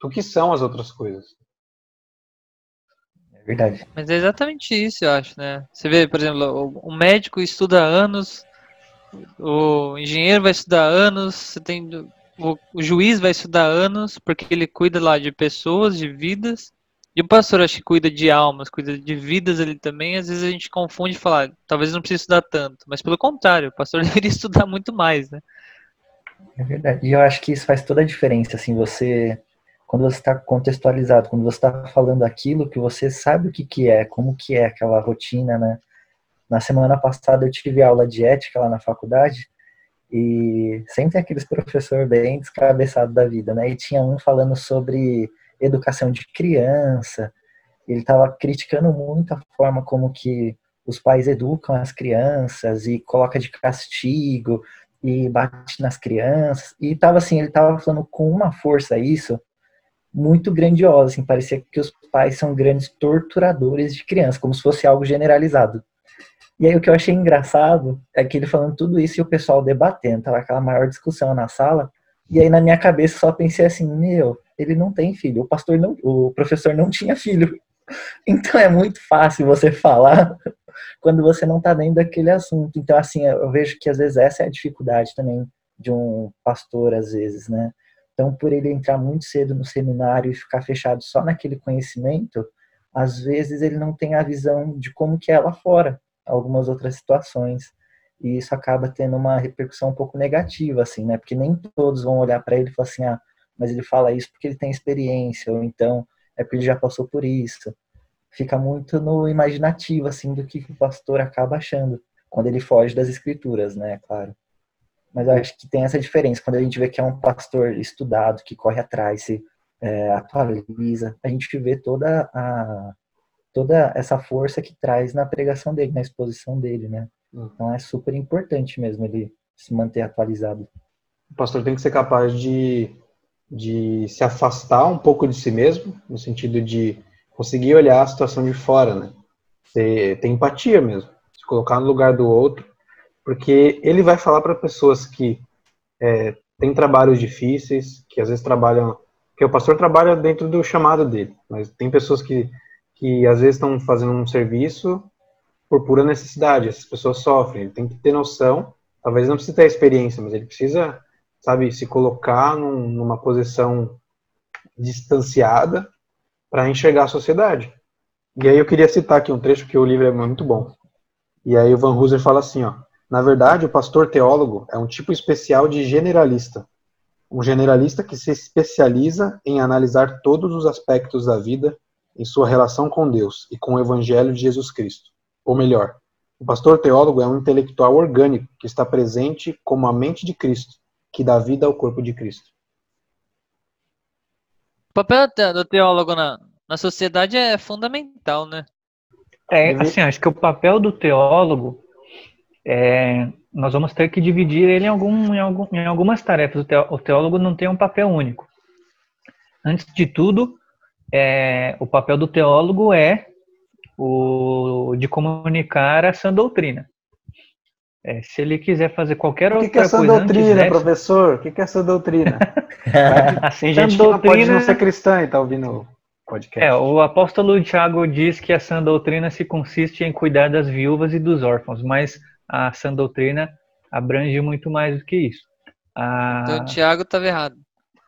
do que são as outras coisas. verdade. Mas é exatamente isso, eu acho, né? Você vê, por exemplo, o médico estuda anos, o engenheiro vai estudar anos, você tem o, o juiz vai estudar anos, porque ele cuida lá de pessoas, de vidas. E o pastor acho que cuida de almas, cuida de vidas ali também. Às vezes a gente confunde e fala, "Ah, talvez não precise estudar tanto, mas pelo contrário, o pastor *laughs* deveria estudar muito mais, né? É verdade. E eu acho que isso faz toda a diferença, assim, você, quando você está contextualizado, quando você está falando aquilo que você sabe o que que é, como que é aquela rotina, né? Na semana passada eu tive aula de ética lá na faculdade e sempre aqueles professor bem descabeçado da vida, né? E tinha um falando sobre educação de criança. Ele estava criticando muito a forma como que os pais educam as crianças e coloca de castigo e bate nas crianças. E tava assim, ele tava falando com uma força isso muito grandiosa, assim, parecia que os pais são grandes torturadores de crianças, como se fosse algo generalizado. E aí o que eu achei engraçado é que ele falando tudo isso e o pessoal debatendo, tava aquela maior discussão na sala, e aí na minha cabeça só pensei assim, meu, ele não tem filho, o pastor não, o professor não tinha filho. *laughs* Então é muito fácil você falar *laughs* quando você não está dentro daquele assunto. Então, assim, eu vejo que às vezes essa é a dificuldade também de um pastor, às vezes, né? Então, por ele entrar muito cedo no seminário e ficar fechado só naquele conhecimento, às vezes ele não tem a visão de como que é lá fora, algumas outras situações. E isso acaba tendo uma repercussão um pouco negativa, assim, né? Porque nem todos vão olhar para ele e falar assim, ah, mas ele fala isso porque ele tem experiência, ou então é porque ele já passou por isso fica muito no imaginativo, assim, do que o pastor acaba achando, quando ele foge das escrituras, né, claro. Mas eu acho que tem essa diferença, quando a gente vê que é um pastor estudado, que corre atrás, se é, atualiza, a gente vê toda a toda essa força que traz na pregação dele, na exposição dele, né. Então é super importante mesmo ele se manter atualizado. O pastor tem que ser capaz de, de se afastar um pouco de si mesmo, no sentido de conseguir olhar a situação de fora, né? Ter, ter empatia mesmo, se colocar no lugar do outro, porque ele vai falar para pessoas que é, têm trabalhos difíceis, que às vezes trabalham, que o pastor trabalha dentro do chamado dele, mas tem pessoas que, que às vezes estão fazendo um serviço por pura necessidade, essas pessoas sofrem, ele tem que ter noção, talvez não precise ter experiência, mas ele precisa, sabe, se colocar num, numa posição distanciada para enxergar a sociedade. E aí eu queria citar aqui um trecho que o livro é muito bom. E aí o Van Hooser fala assim, ó: Na verdade, o pastor teólogo é um tipo especial de generalista. Um generalista que se especializa em analisar todos os aspectos da vida em sua relação com Deus e com o evangelho de Jesus Cristo. Ou melhor, o pastor teólogo é um intelectual orgânico que está presente como a mente de Cristo, que dá vida ao corpo de Cristo. O papel do teólogo na, na sociedade é fundamental, né? É, assim, acho que o papel do teólogo é, nós vamos ter que dividir ele em, algum, em, algum, em algumas tarefas. O teólogo não tem um papel único. Antes de tudo, é, o papel do teólogo é o de comunicar a sã doutrina. É, se ele quiser fazer qualquer O outra que, que é essa coisa antes doutrina, dessa, professor? O que, é essa doutrina? *laughs* assim, gente que não pode doutrina- não ser cristã e tá ouvindo o podcast. É, o apóstolo Tiago diz que a sã doutrina se consiste em cuidar das viúvas e dos órfãos, mas a sã doutrina abrange muito mais do que isso. A- Então o Thiago estava errado.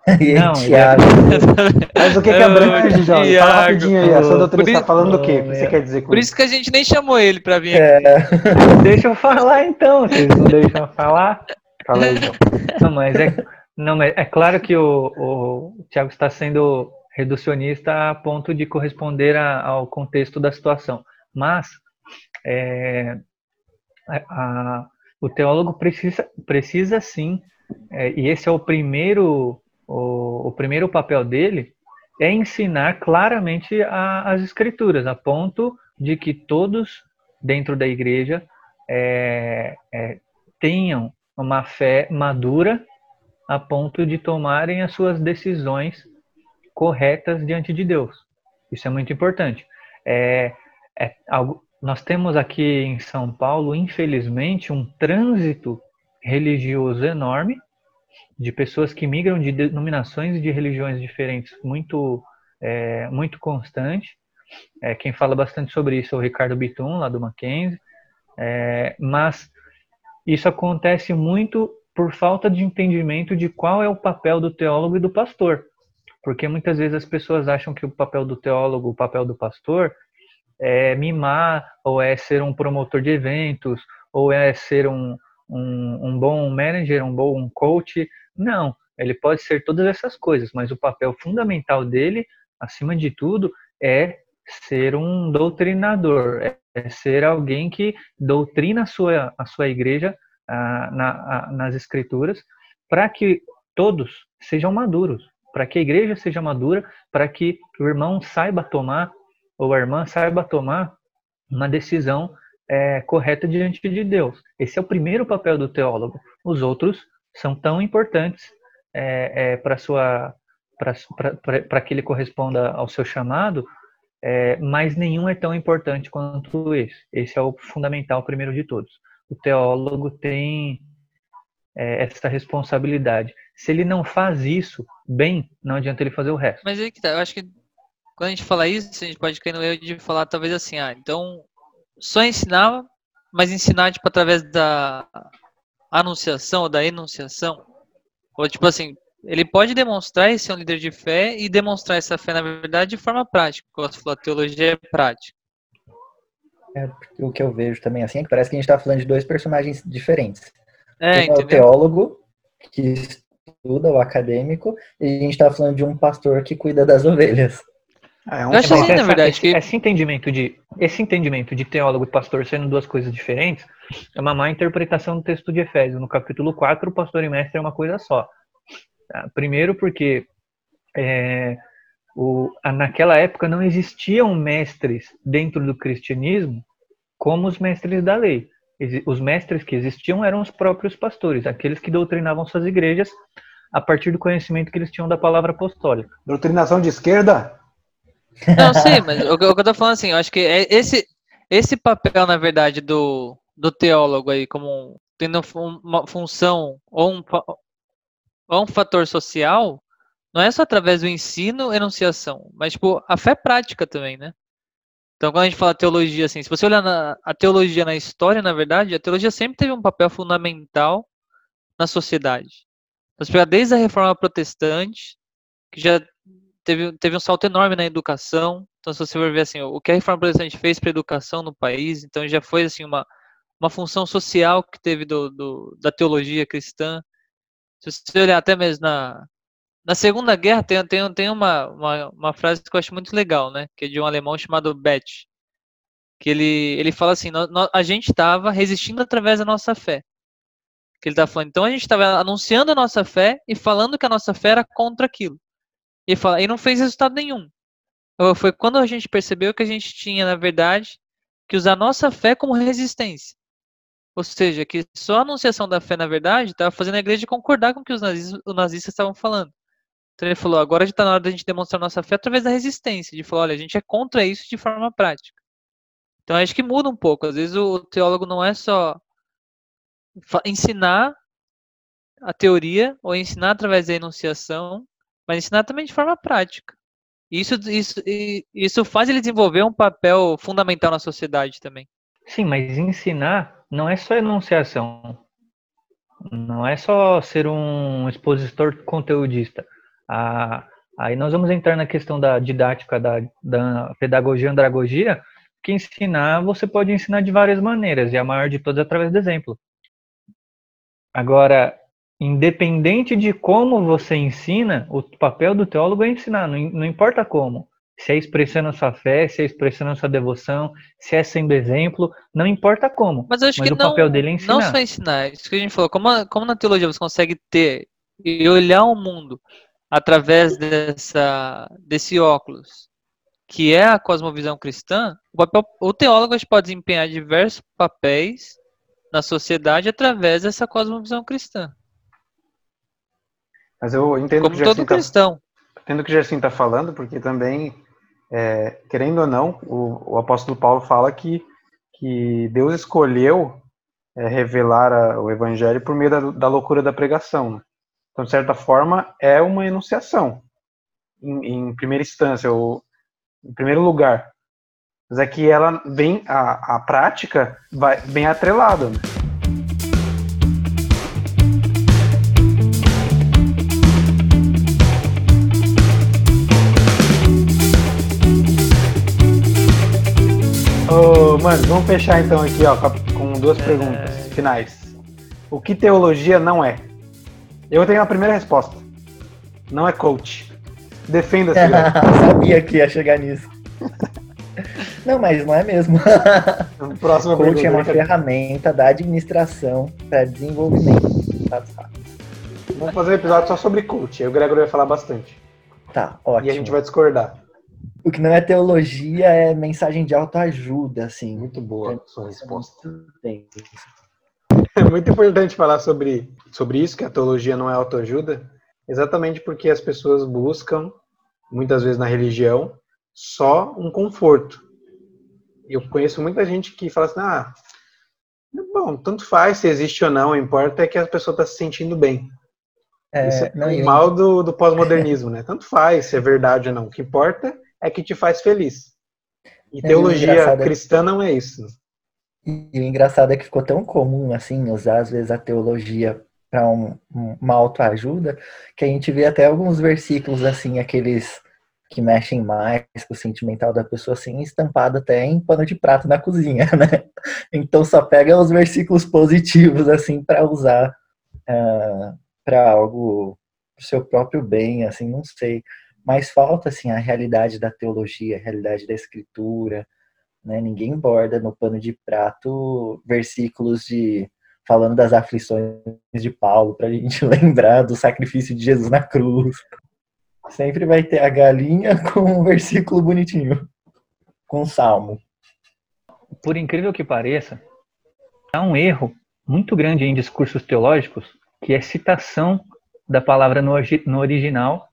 *laughs* Não, Thiago, *laughs* Mas o que, que abrange, jovem? Fala rapidinho aí. A sua doutrina está falando do quê? O que você é. quer dizer com Por isso? que a gente nem chamou ele pra vir aqui. é, *laughs* Deixa eu falar então, vocês não deixam eu falar? Fala aí, João. Não, mas é, não, mas é claro que o, o Tiago está sendo reducionista a ponto de corresponder a- ao contexto da situação. Mas é, a- a- o teólogo precisa, precisa sim, é, e esse é o primeiro, o, o primeiro papel dele, é ensinar claramente a- as escrituras, a ponto de que todos dentro da igreja é, é, tenham uma fé madura a ponto de tomarem as suas decisões corretas diante de Deus. Isso é muito importante. É, é nós temos aqui em São Paulo, infelizmente, um trânsito religioso enorme de pessoas que migram de denominações e de religiões diferentes muito, é, muito constante É, quem fala bastante sobre isso é o Ricardo Bitum, lá do Mackenzie. É, mas isso acontece muito por falta de entendimento de qual é o papel do teólogo e do pastor. Porque muitas vezes as pessoas acham que o papel do teólogo, o papel do pastor, é mimar, ou é ser um promotor de eventos, ou é ser um, um, um bom manager, um bom coach. Não, ele pode ser todas essas coisas, mas o papel fundamental dele, acima de tudo, é ser um doutrinador, é, ser alguém que doutrina a sua, a sua igreja a, na, a, nas escrituras, para que todos sejam maduros, para que a igreja seja madura, para que o irmão saiba tomar, ou a irmã saiba tomar uma decisão é, correta diante de Deus. Esse é o primeiro papel do teólogo. Os outros são tão importantes é, é, para sua para que ele corresponda ao seu chamado, é, mas nenhum é tão importante quanto esse. Esse é o fundamental, primeiro de todos. O teólogo tem é, essa responsabilidade. Se ele não faz isso bem, não adianta ele fazer o resto. Mas aí que tá, eu acho que quando a gente fala isso, a gente pode cair no erro de falar talvez assim, ah, então só ensinava, mas ensinar tipo através da anunciação ou da enunciação, ou tipo assim, ele pode demonstrar esse é um líder de fé e demonstrar essa fé na verdade de forma prática, como você falou, a teologia é prática. É, o que eu vejo também assim é que parece que a gente está falando de dois personagens diferentes. É, um é o teólogo que estuda, o acadêmico, e a gente está falando de um pastor que cuida das ovelhas. É um eu acho assim, na verdade, esse, que... esse, entendimento de esse entendimento de teólogo e pastor sendo duas coisas diferentes é uma má interpretação do texto de Efésios. No capítulo 4, o pastor e mestre é uma coisa só. Tá? Primeiro porque é, o, naquela época não existiam mestres dentro do cristianismo como os mestres da lei. Os mestres que existiam eram os próprios pastores, aqueles que doutrinavam suas igrejas a partir do conhecimento que eles tinham da palavra apostólica. Doutrinação de esquerda? Não, sim, mas o, que eu tô falando assim, eu acho que é esse, esse papel, na verdade, do, do teólogo aí, como tendo uma função ou um, ou um fator social, não é só através do ensino enunciação, mas tipo, a fé prática também, né? Então, quando a gente fala teologia, assim, se você olhar na, a teologia na história, na verdade, a teologia sempre teve um papel fundamental na sociedade. Então, se pegar desde a reforma protestante, que já teve, teve um salto enorme na educação. Então, se você for ver assim, o que a reforma protestante fez para a educação no país, então já foi assim uma, uma função social que teve do, do, da teologia cristã. Se você olhar até mesmo na, na Segunda Guerra, tem, tem, tem uma, uma, uma frase que eu acho muito legal, né? Que é de um alemão chamado Beth. Que ele, ele fala assim: a gente estava resistindo através da nossa fé. Que ele está falando. Então a gente estava anunciando a nossa fé e falando que a nossa fé era contra aquilo. E, fala, e não fez resultado nenhum. Foi quando a gente percebeu que a gente tinha, na verdade, que usar nossa fé como resistência. Ou seja, que só a anunciação da fé, na verdade, estava fazendo a igreja concordar com o que os nazistas, os nazistas estavam falando. Então ele falou, agora está na hora da gente demonstrar nossa fé através da resistência, de falar, olha, a gente é contra isso de forma prática. Então acho que muda um pouco. Às vezes o teólogo não é só ensinar a teoria ou ensinar através da enunciação, mas ensinar também de forma prática. Isso, isso, isso faz ele desenvolver um papel fundamental na sociedade também. Sim, mas ensinar não é só enunciação. Não é só ser um expositor conteudista. Ah, aí nós vamos entrar na questão da didática, da, da pedagogia andragogia, que ensinar você pode ensinar de várias maneiras, e a maior de todas é através do exemplo. Agora, independente de como você ensina, o papel do teólogo é ensinar, não, não importa como. Se é expressando a sua fé, se é expressando a sua devoção, se é sendo exemplo, não importa como. Mas acho mas que o não, papel dele é ensinar. Não só ensinar, isso que a gente falou, como, como na teologia você consegue ter e olhar o mundo através dessa, desse óculos, que é a cosmovisão cristã, o, papel, o teólogo pode desempenhar diversos papéis na sociedade através dessa cosmovisão cristã. Mas eu entendo Como que todo tá, cristão. Entendo o que o Gerson está falando, porque também, é, querendo ou não, o, o, apóstolo Paulo fala que, que Deus escolheu é, revelar a, o evangelho por meio da, da loucura da pregação. Né? Então, de certa forma, é uma enunciação, em, em primeira instância, ou em primeiro lugar. Mas é que ela vem, a, a prática vai, vem atrelada. né? Ô, mano, vamos fechar então aqui, ó, com, duas perguntas finais. O que teologia não é? Eu tenho a primeira resposta. Não é coach. Defenda-se. *laughs* Sabia que ia chegar nisso. *laughs* Não, mas não é mesmo. *laughs* Próxima Coach é uma pergunta. ferramenta da administração para desenvolvimento. Vamos fazer um episódio só sobre coach. Aí o Gregor vai falar bastante. Tá, ótimo. E a gente vai discordar. O que não é teologia é mensagem de autoajuda, assim. Muito boa a sua resposta. Bem. É muito importante falar sobre, sobre isso, que a teologia não é autoajuda, exatamente porque as pessoas buscam, muitas vezes na religião, só um conforto. Eu conheço muita gente que fala assim, ah, bom, tanto faz se existe ou não, o importa é que a pessoa está se sentindo bem. É, Isso é não, o mal do, do pós-modernismo, né? Tanto faz se é verdade ou não. O que importa é que te faz feliz. E É, teologia é- cristã não é isso. E o engraçado é que ficou tão comum, assim, usar às vezes a teologia para um, um- uma autoajuda, que a gente vê até alguns versículos, assim, aqueles que mexem mais com o sentimental da pessoa, assim, estampado até em pano de prato na cozinha, *laughs* né? Então só pega os versículos positivos, assim, para usar para algo, pro seu próprio bem, assim, não sei. Mas falta, assim, a realidade da teologia, a realidade da escritura, né? Ninguém borda no pano de prato versículos de falando das aflições de Paulo para a gente *laughs* lembrar do sacrifício de Jesus na cruz. Sempre vai ter a galinha *laughs* com um versículo bonitinho, com um salmo. por incrível que pareça, há um erro muito grande em discursos teológicos, que é citação da palavra no, original,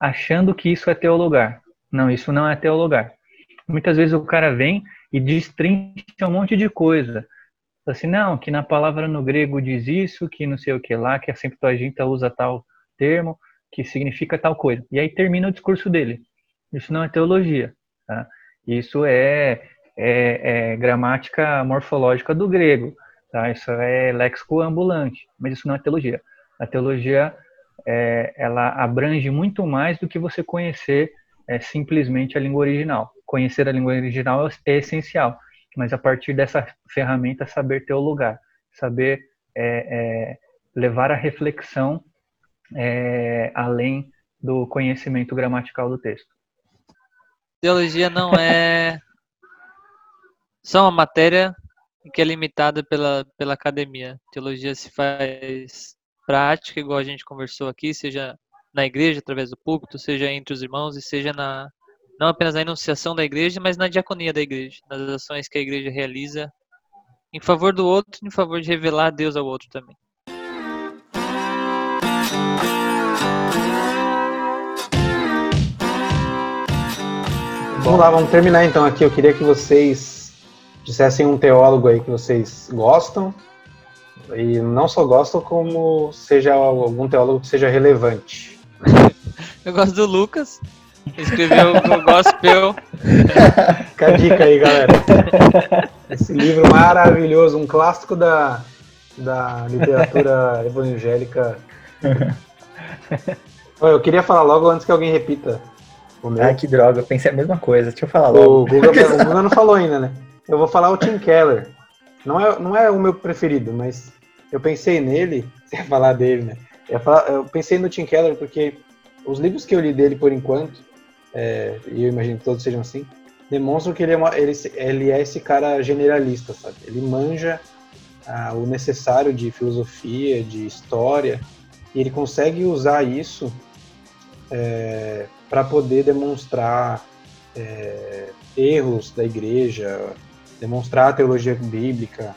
achando que isso é teologar. Não, isso não é teologar. Muitas vezes o cara vem e destrincha um monte de coisa. Assim, não, que na palavra no grego diz isso, que não sei o que lá, que a Septuaginta usa tal termo, que significa tal coisa. E aí termina o discurso dele. Isso não é teologia. Tá? Isso é é, é gramática morfológica do grego, tá? Isso é léxico ambulante, mas isso não é teologia. A teologia é, ela abrange muito mais do que você conhecer é, simplesmente a língua original. Conhecer a língua original é essencial, mas a partir dessa ferramenta saber ter o lugar, saber é, é, levar a reflexão é, além do conhecimento gramatical do texto. Teologia não é só uma matéria que é limitada pela, pela academia. Teologia se faz prática, igual a gente conversou aqui, seja na igreja, através do púlpito, seja entre os irmãos e seja na não apenas na enunciação da igreja, mas na diaconia da igreja, nas ações que a igreja realiza em favor do outro, em favor de revelar Deus ao outro também. Vamos lá, vamos terminar então aqui. Eu queria que vocês dissessem um teólogo aí que vocês gostam. E não só gostam, como seja algum teólogo que seja relevante. *laughs* Eu gosto do Lucas, que escreveu o *laughs* Gospel. Fica a dica aí, galera. Esse livro maravilhoso, um clássico da, da literatura *laughs* evangélica. Eu queria falar logo antes que alguém repita. O meu. Ai, que droga, eu pensei a mesma coisa. Deixa eu falar O logo. Guga, o Guga não falou ainda, né? Eu vou falar o Tim Keller. Não é, não é o meu preferido, mas eu pensei nele, *laughs* ia falar dele, né? Eu, falar- eu pensei no Tim Keller porque os livros que eu li dele por enquanto, é, e eu imagino que todos sejam assim, demonstram que ele é, uma- ele, ele é esse cara generalista, sabe? Ele manja ah, o necessário de filosofia, de história, e ele consegue usar isso para poder demonstrar é, erros da igreja, demonstrar a teologia bíblica,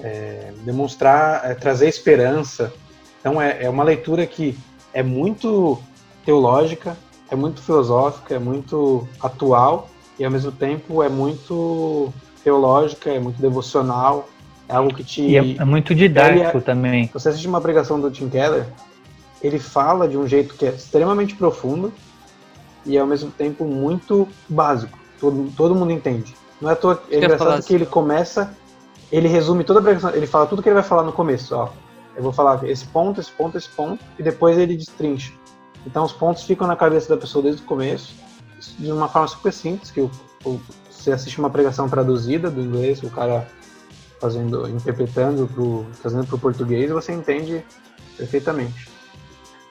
é, demonstrar, é, trazer esperança. Então é, é uma leitura que é muito teológica, é muito filosófica, é muito atual e ao mesmo tempo é muito teológica, é muito devocional, é algo que te E é, é muito didático Ele também. você assiste uma pregação do Tim Keller, ele fala de um jeito que é extremamente profundo e ao mesmo tempo muito básico. todo, todo mundo entende. Não é à toa, é engraçado que ele começa, ele resume toda a pregação, ele fala tudo que ele vai falar no começo, ó. Eu vou falar esse ponto, esse ponto, esse ponto, e depois ele destrincha. Então os pontos ficam na cabeça da pessoa desde o começo, de uma forma super simples, que o, o- você assiste uma pregação traduzida do inglês, o cara fazendo, interpretando, pro, trazendo para o português, você entende perfeitamente.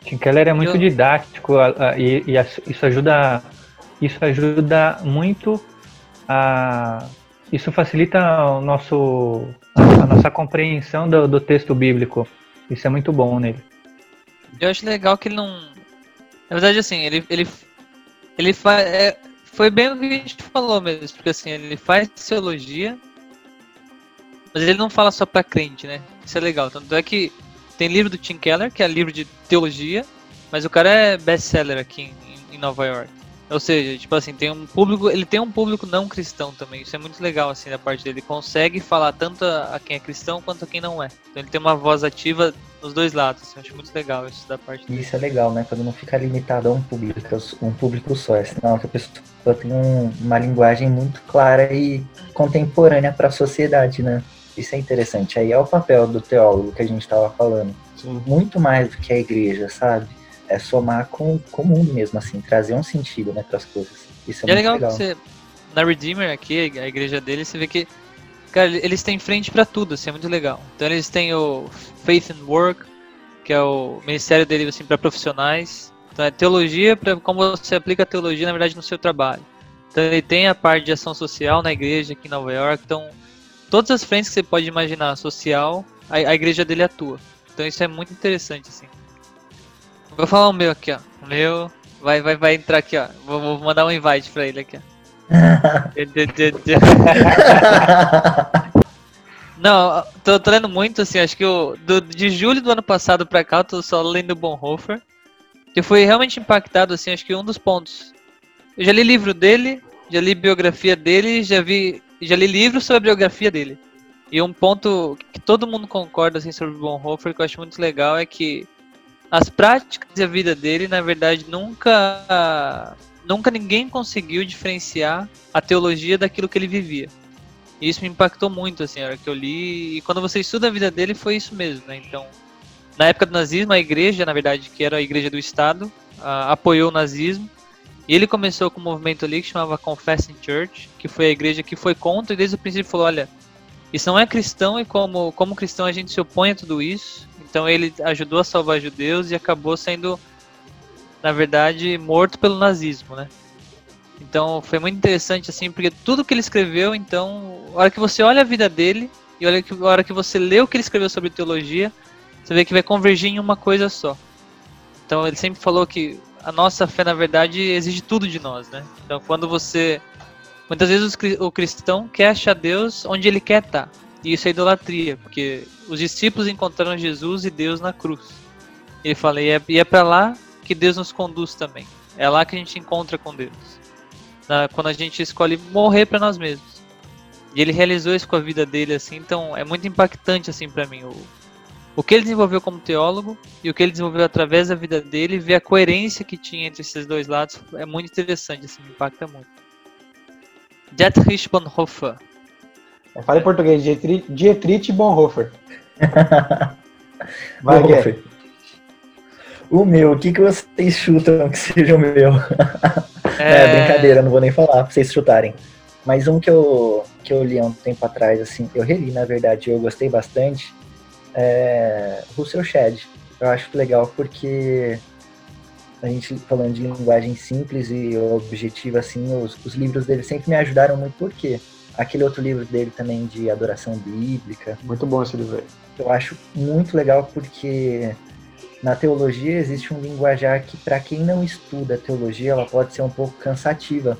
Tim Keller é muito didático e, e isso ajuda isso ajuda muito a isso facilita o nosso a nossa compreensão do, do texto bíblico. Isso é muito bom nele. Eu acho legal que ele não. Na verdade, assim, ele. ele, ele faz. É, foi bem o que a gente falou mesmo, porque assim, ele faz teologia, mas ele não fala só pra crente, né? Isso é legal. Tanto é que tem livro do Tim Keller, que é livro de teologia, mas o cara é best-seller aqui em, em Nova York. Ou seja, tipo assim, tem um público, ele tem um público não cristão também. Isso é muito legal assim da parte dele. Ele consegue falar tanto a, a quem é cristão quanto a quem não é. Então ele tem uma voz ativa nos dois lados. assim, eu acho muito legal isso da parte E dele. isso é legal, né? Quando não fica limitado a um público, um público só. É sinal que a pessoa tem um- uma linguagem muito clara e contemporânea para a sociedade, né? Isso é interessante. Aí é o papel do teólogo que a gente estava falando. Sim. Muito mais do que a igreja, sabe? É somar com, com o mundo mesmo, assim, trazer um sentido, né, para as coisas. Isso é E é legal, legal. que você. Na Redeemer aqui, a igreja dele, você vê que. Cara, eles têm frente pra tudo, assim, é muito legal. Então eles têm o Faith and Work, que é o ministério dele assim, para profissionais. Então é teologia, para como você aplica a teologia, na verdade, no seu trabalho. Então ele tem a parte de ação social na igreja aqui em Nova York. Então, todas as frentes que você pode imaginar social, a, a igreja dele atua. Então isso é muito interessante, assim. Vou falar o meu aqui, ó. O meu vai, vai, vai entrar aqui, ó. Vou, vou mandar um invite pra ele aqui, ó. *laughs* Não, tô, tô lendo muito, assim, acho que o, do, de julho do ano passado pra cá, eu tô só lendo Bonhoeffer. Que foi realmente impactado, assim, acho que um dos pontos. Eu já li livro dele, já li biografia dele, já vi. Já li livro sobre a biografia dele. E um ponto que todo mundo concorda assim, sobre Bonhoeffer, que eu acho muito legal, é que as práticas e a vida dele, na verdade, nunca. Nunca ninguém conseguiu diferenciar a teologia daquilo que ele vivia. E isso me impactou muito, assim, a hora que eu li. E quando você estuda a vida dele, foi isso mesmo, né? Então, na época do nazismo, a igreja, na verdade, que era a igreja do Estado, ah, apoiou o nazismo. E ele começou com um movimento ali que chamava Confessing Church, que foi a igreja que foi contra e desde o princípio falou: olha, isso não é cristão e como, como cristão a gente se opõe a tudo isso. Então ele ajudou a salvar judeus e acabou sendo, na verdade, morto pelo nazismo, né? Então foi muito interessante assim, porque tudo que ele escreveu, então, a hora que você olha a vida dele e olha que, a hora que você lê o que ele escreveu sobre teologia, você vê que vai convergir em uma coisa só. Então ele sempre falou que a nossa fé, na verdade, exige tudo de nós, né? Então quando você. Muitas vezes o cristão quer achar Deus onde ele quer estar. E isso é idolatria, porque os discípulos encontraram Jesus e Deus na cruz. Ele fala, e é, é para lá que Deus nos conduz também. É lá que a gente encontra com Deus. Na- quando a gente escolhe morrer para nós mesmos. E ele realizou isso com a vida dele, assim, então é muito impactante, assim, para mim. O, o que ele desenvolveu como teólogo e o que ele desenvolveu através da vida dele, ver a coerência que tinha entre esses dois lados, é muito interessante, assim, me impacta muito. Dietrich Bonhoeffer. Fala em português, Dietri- Dietrich Bonhoeffer. *laughs* Vai. Fê. O meu, o que, que vocês chutam que seja o meu? *laughs* É, brincadeira, não vou nem falar pra vocês chutarem. Mas um que eu, que eu li há um tempo atrás, assim, eu reli, na verdade, eu gostei bastante, é Russell Shedd. Eu acho legal porque a gente falando de linguagem simples e objetiva, assim, os, os livros dele sempre me ajudaram muito, porque aquele outro livro dele também de adoração bíblica, Muito bom esse livro aí. eu acho muito legal porque na teologia existe um linguajar que para quem não estuda teologia ela pode ser um pouco cansativa,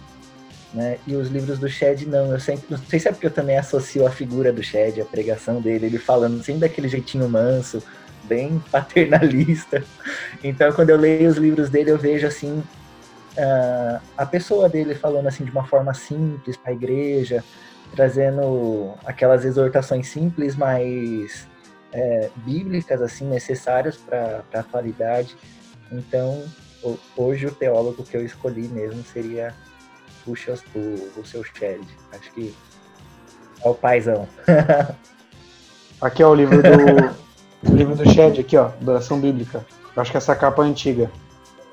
né? E os livros do Shed não, eu sempre não sei se é porque eu também associo a figura do Shed, a pregação dele, ele falando sempre daquele jeitinho manso, bem *laughs* paternalista. Então quando eu leio os livros dele eu vejo assim ah, a pessoa dele falando assim de uma forma simples para a igreja, trazendo aquelas exortações simples, mas é, bíblicas assim necessárias para a atualidade. Então, ho- hoje o teólogo que eu escolhi mesmo seria puxa o, o seu Shed. Acho que é o paizão. *laughs* Aqui é o livro do. o livro do Shed, aqui, ó, Adoração Bíblica. Eu acho que essa capa é antiga.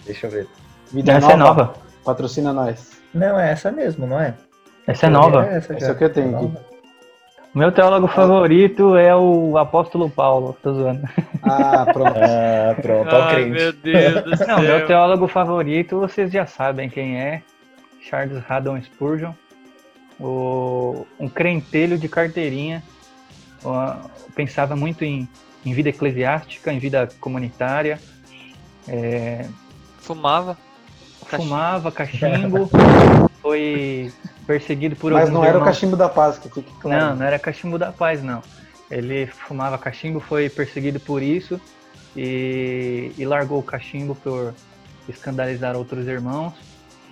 Deixa eu ver. Vida Essa é nova. Patrocina nós. Não, é essa mesmo, não é? Essa é nova. É essa, Essa é o que eu tenho É aqui. nova. Meu teólogo favorito é o apóstolo Paulo. Tô zoando. Ah, pronto. *laughs* Ah, pronto, o Ai, crente. meu Deus do *laughs* céu. Não, meu teólogo favorito, vocês já sabem quem é. Charles Haddon Spurgeon. O, um crentelho de carteirinha. Ó, pensava muito em, em vida eclesiástica, em vida comunitária. É, Fumava. Fumava cachimbo. *laughs* foi perseguido por Mas não era o irmãos. cachimbo da paz, que fique claro. Não, não era cachimbo da paz, não. Ele fumava cachimbo, foi perseguido por isso e, e largou o cachimbo por escandalizar outros irmãos.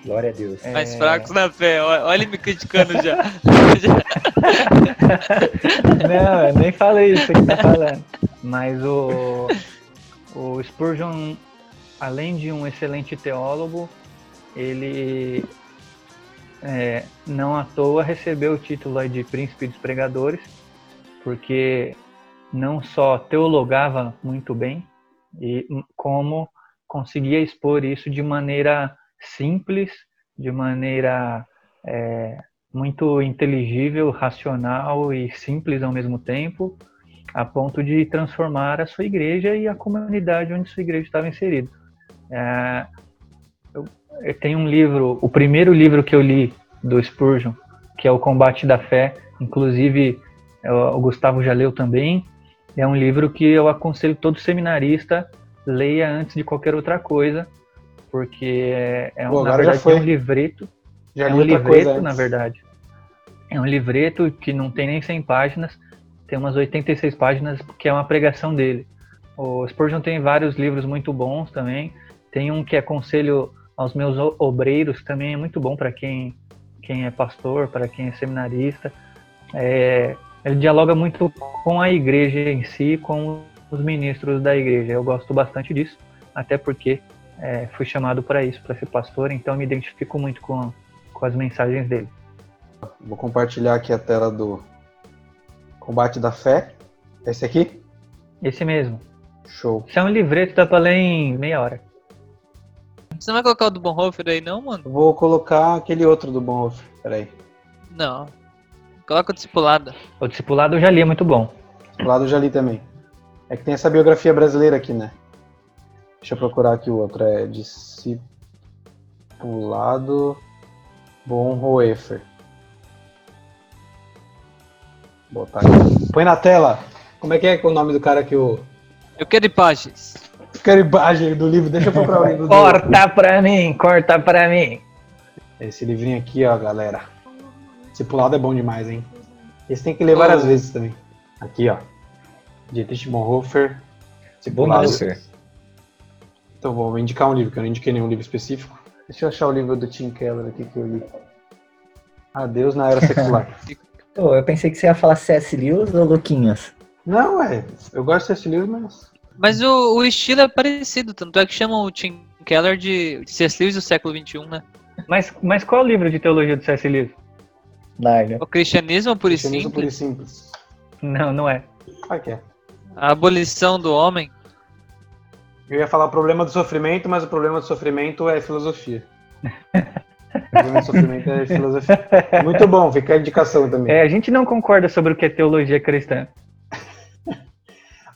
Glória a Deus. É, Mais fracos na fé. Olha olha ele me criticando já. Já- *laughs* Não, eu nem falei isso que tá falando. Mas o, o Spurgeon, além de um excelente teólogo, ele é, não à toa recebeu o título de Príncipe dos Pregadores, porque não só teologava muito bem, e como conseguia expor isso de maneira simples, de maneira é, muito inteligível, racional e simples ao mesmo tempo, a ponto de transformar a sua igreja e a comunidade onde sua igreja estava inserida. É, tenho um livro, o primeiro livro que eu li do Spurgeon, que é o Combate da Fé, inclusive o Gustavo já leu também. É um livro que eu aconselho todo seminarista leia antes de qualquer outra coisa, porque é, é um- Pô, na verdade é um livreto Já é um livreto, na verdade. É um livreto que não tem nem 100 páginas, tem umas 86 páginas, que é uma pregação dele. O Spurgeon tem vários livros muito bons também. Tem um que é Conselho aos Meus Obreiros, também é muito bom para quem, quem é pastor, para quem é seminarista. É, ele dialoga muito com a igreja em si, com os ministros da igreja. Eu gosto bastante disso, até porque é, fui chamado para isso, para ser pastor, então me identifico muito com, com as mensagens dele. Vou compartilhar aqui a tela do Combate da Fé. Esse aqui? Esse mesmo. Show. Isso é um livreto, dá pra ler em meia hora. Você não vai colocar o do Bonhoeffer aí não, mano? Vou colocar aquele outro do Bonhoeffer. Peraí. Não. Coloca o discipulada. O Discipulado eu já li, é muito bom. Do lado eu já li também. É que tem essa biografia brasileira aqui, né? Deixa eu procurar aqui o outro. É Discipulado Bonhoeffer. Botar aqui. Põe na tela. Como é que é o nome do cara que o. Eu quero imagens. Quero imagem do livro. Deixa eu procurar o livro do. Corta pra mim, corta pra mim. Esse livrinho aqui, ó, galera. Discipulado é bom demais, hein? Esse tem que ler várias Oh. vezes também. Aqui, ó. Dietrich Bonhoeffer. Discipulado. Então vou indicar um livro, que eu não indiquei nenhum livro específico. Deixa eu achar o livro do Tim Keller aqui que eu li. Adeus na Era Secular. *laughs* Pô, eu pensei que você ia falar C.S. Lewis ou Luquinhas. não, é. Eu gosto desse livro, mas. Mas o, o estilo é parecido, tanto é que chamam o Tim Keller de C.S. Lewis do século XXI, né? Mas, mas qual o livro de teologia do C.S. Lewis? Nárnia. O cristianismo puro e Cristianismo puro e simples, simples. Não, não é. Ah, que é. a abolição do homem. Eu ia falar o problema do sofrimento, mas o problema do sofrimento é filosofia. o problema do sofrimento é filosofia. Muito bom, fica a indicação também. É, a gente não concorda sobre o que é teologia cristã.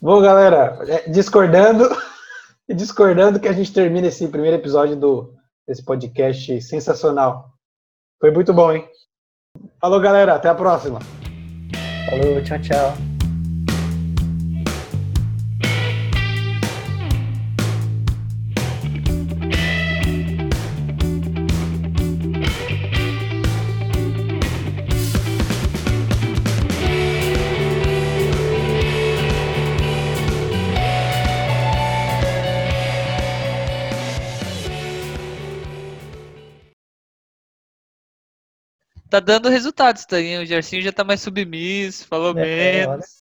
Bom, galera, é, discordando, *laughs* discordando que a gente termina esse primeiro episódio do, desse podcast sensacional. Foi muito bom, hein? Falou, galera, até a próxima. Falou, tchau, tchau. Tá dando resultados, tá? O Gersinho já tá mais submisso, falou É, menos.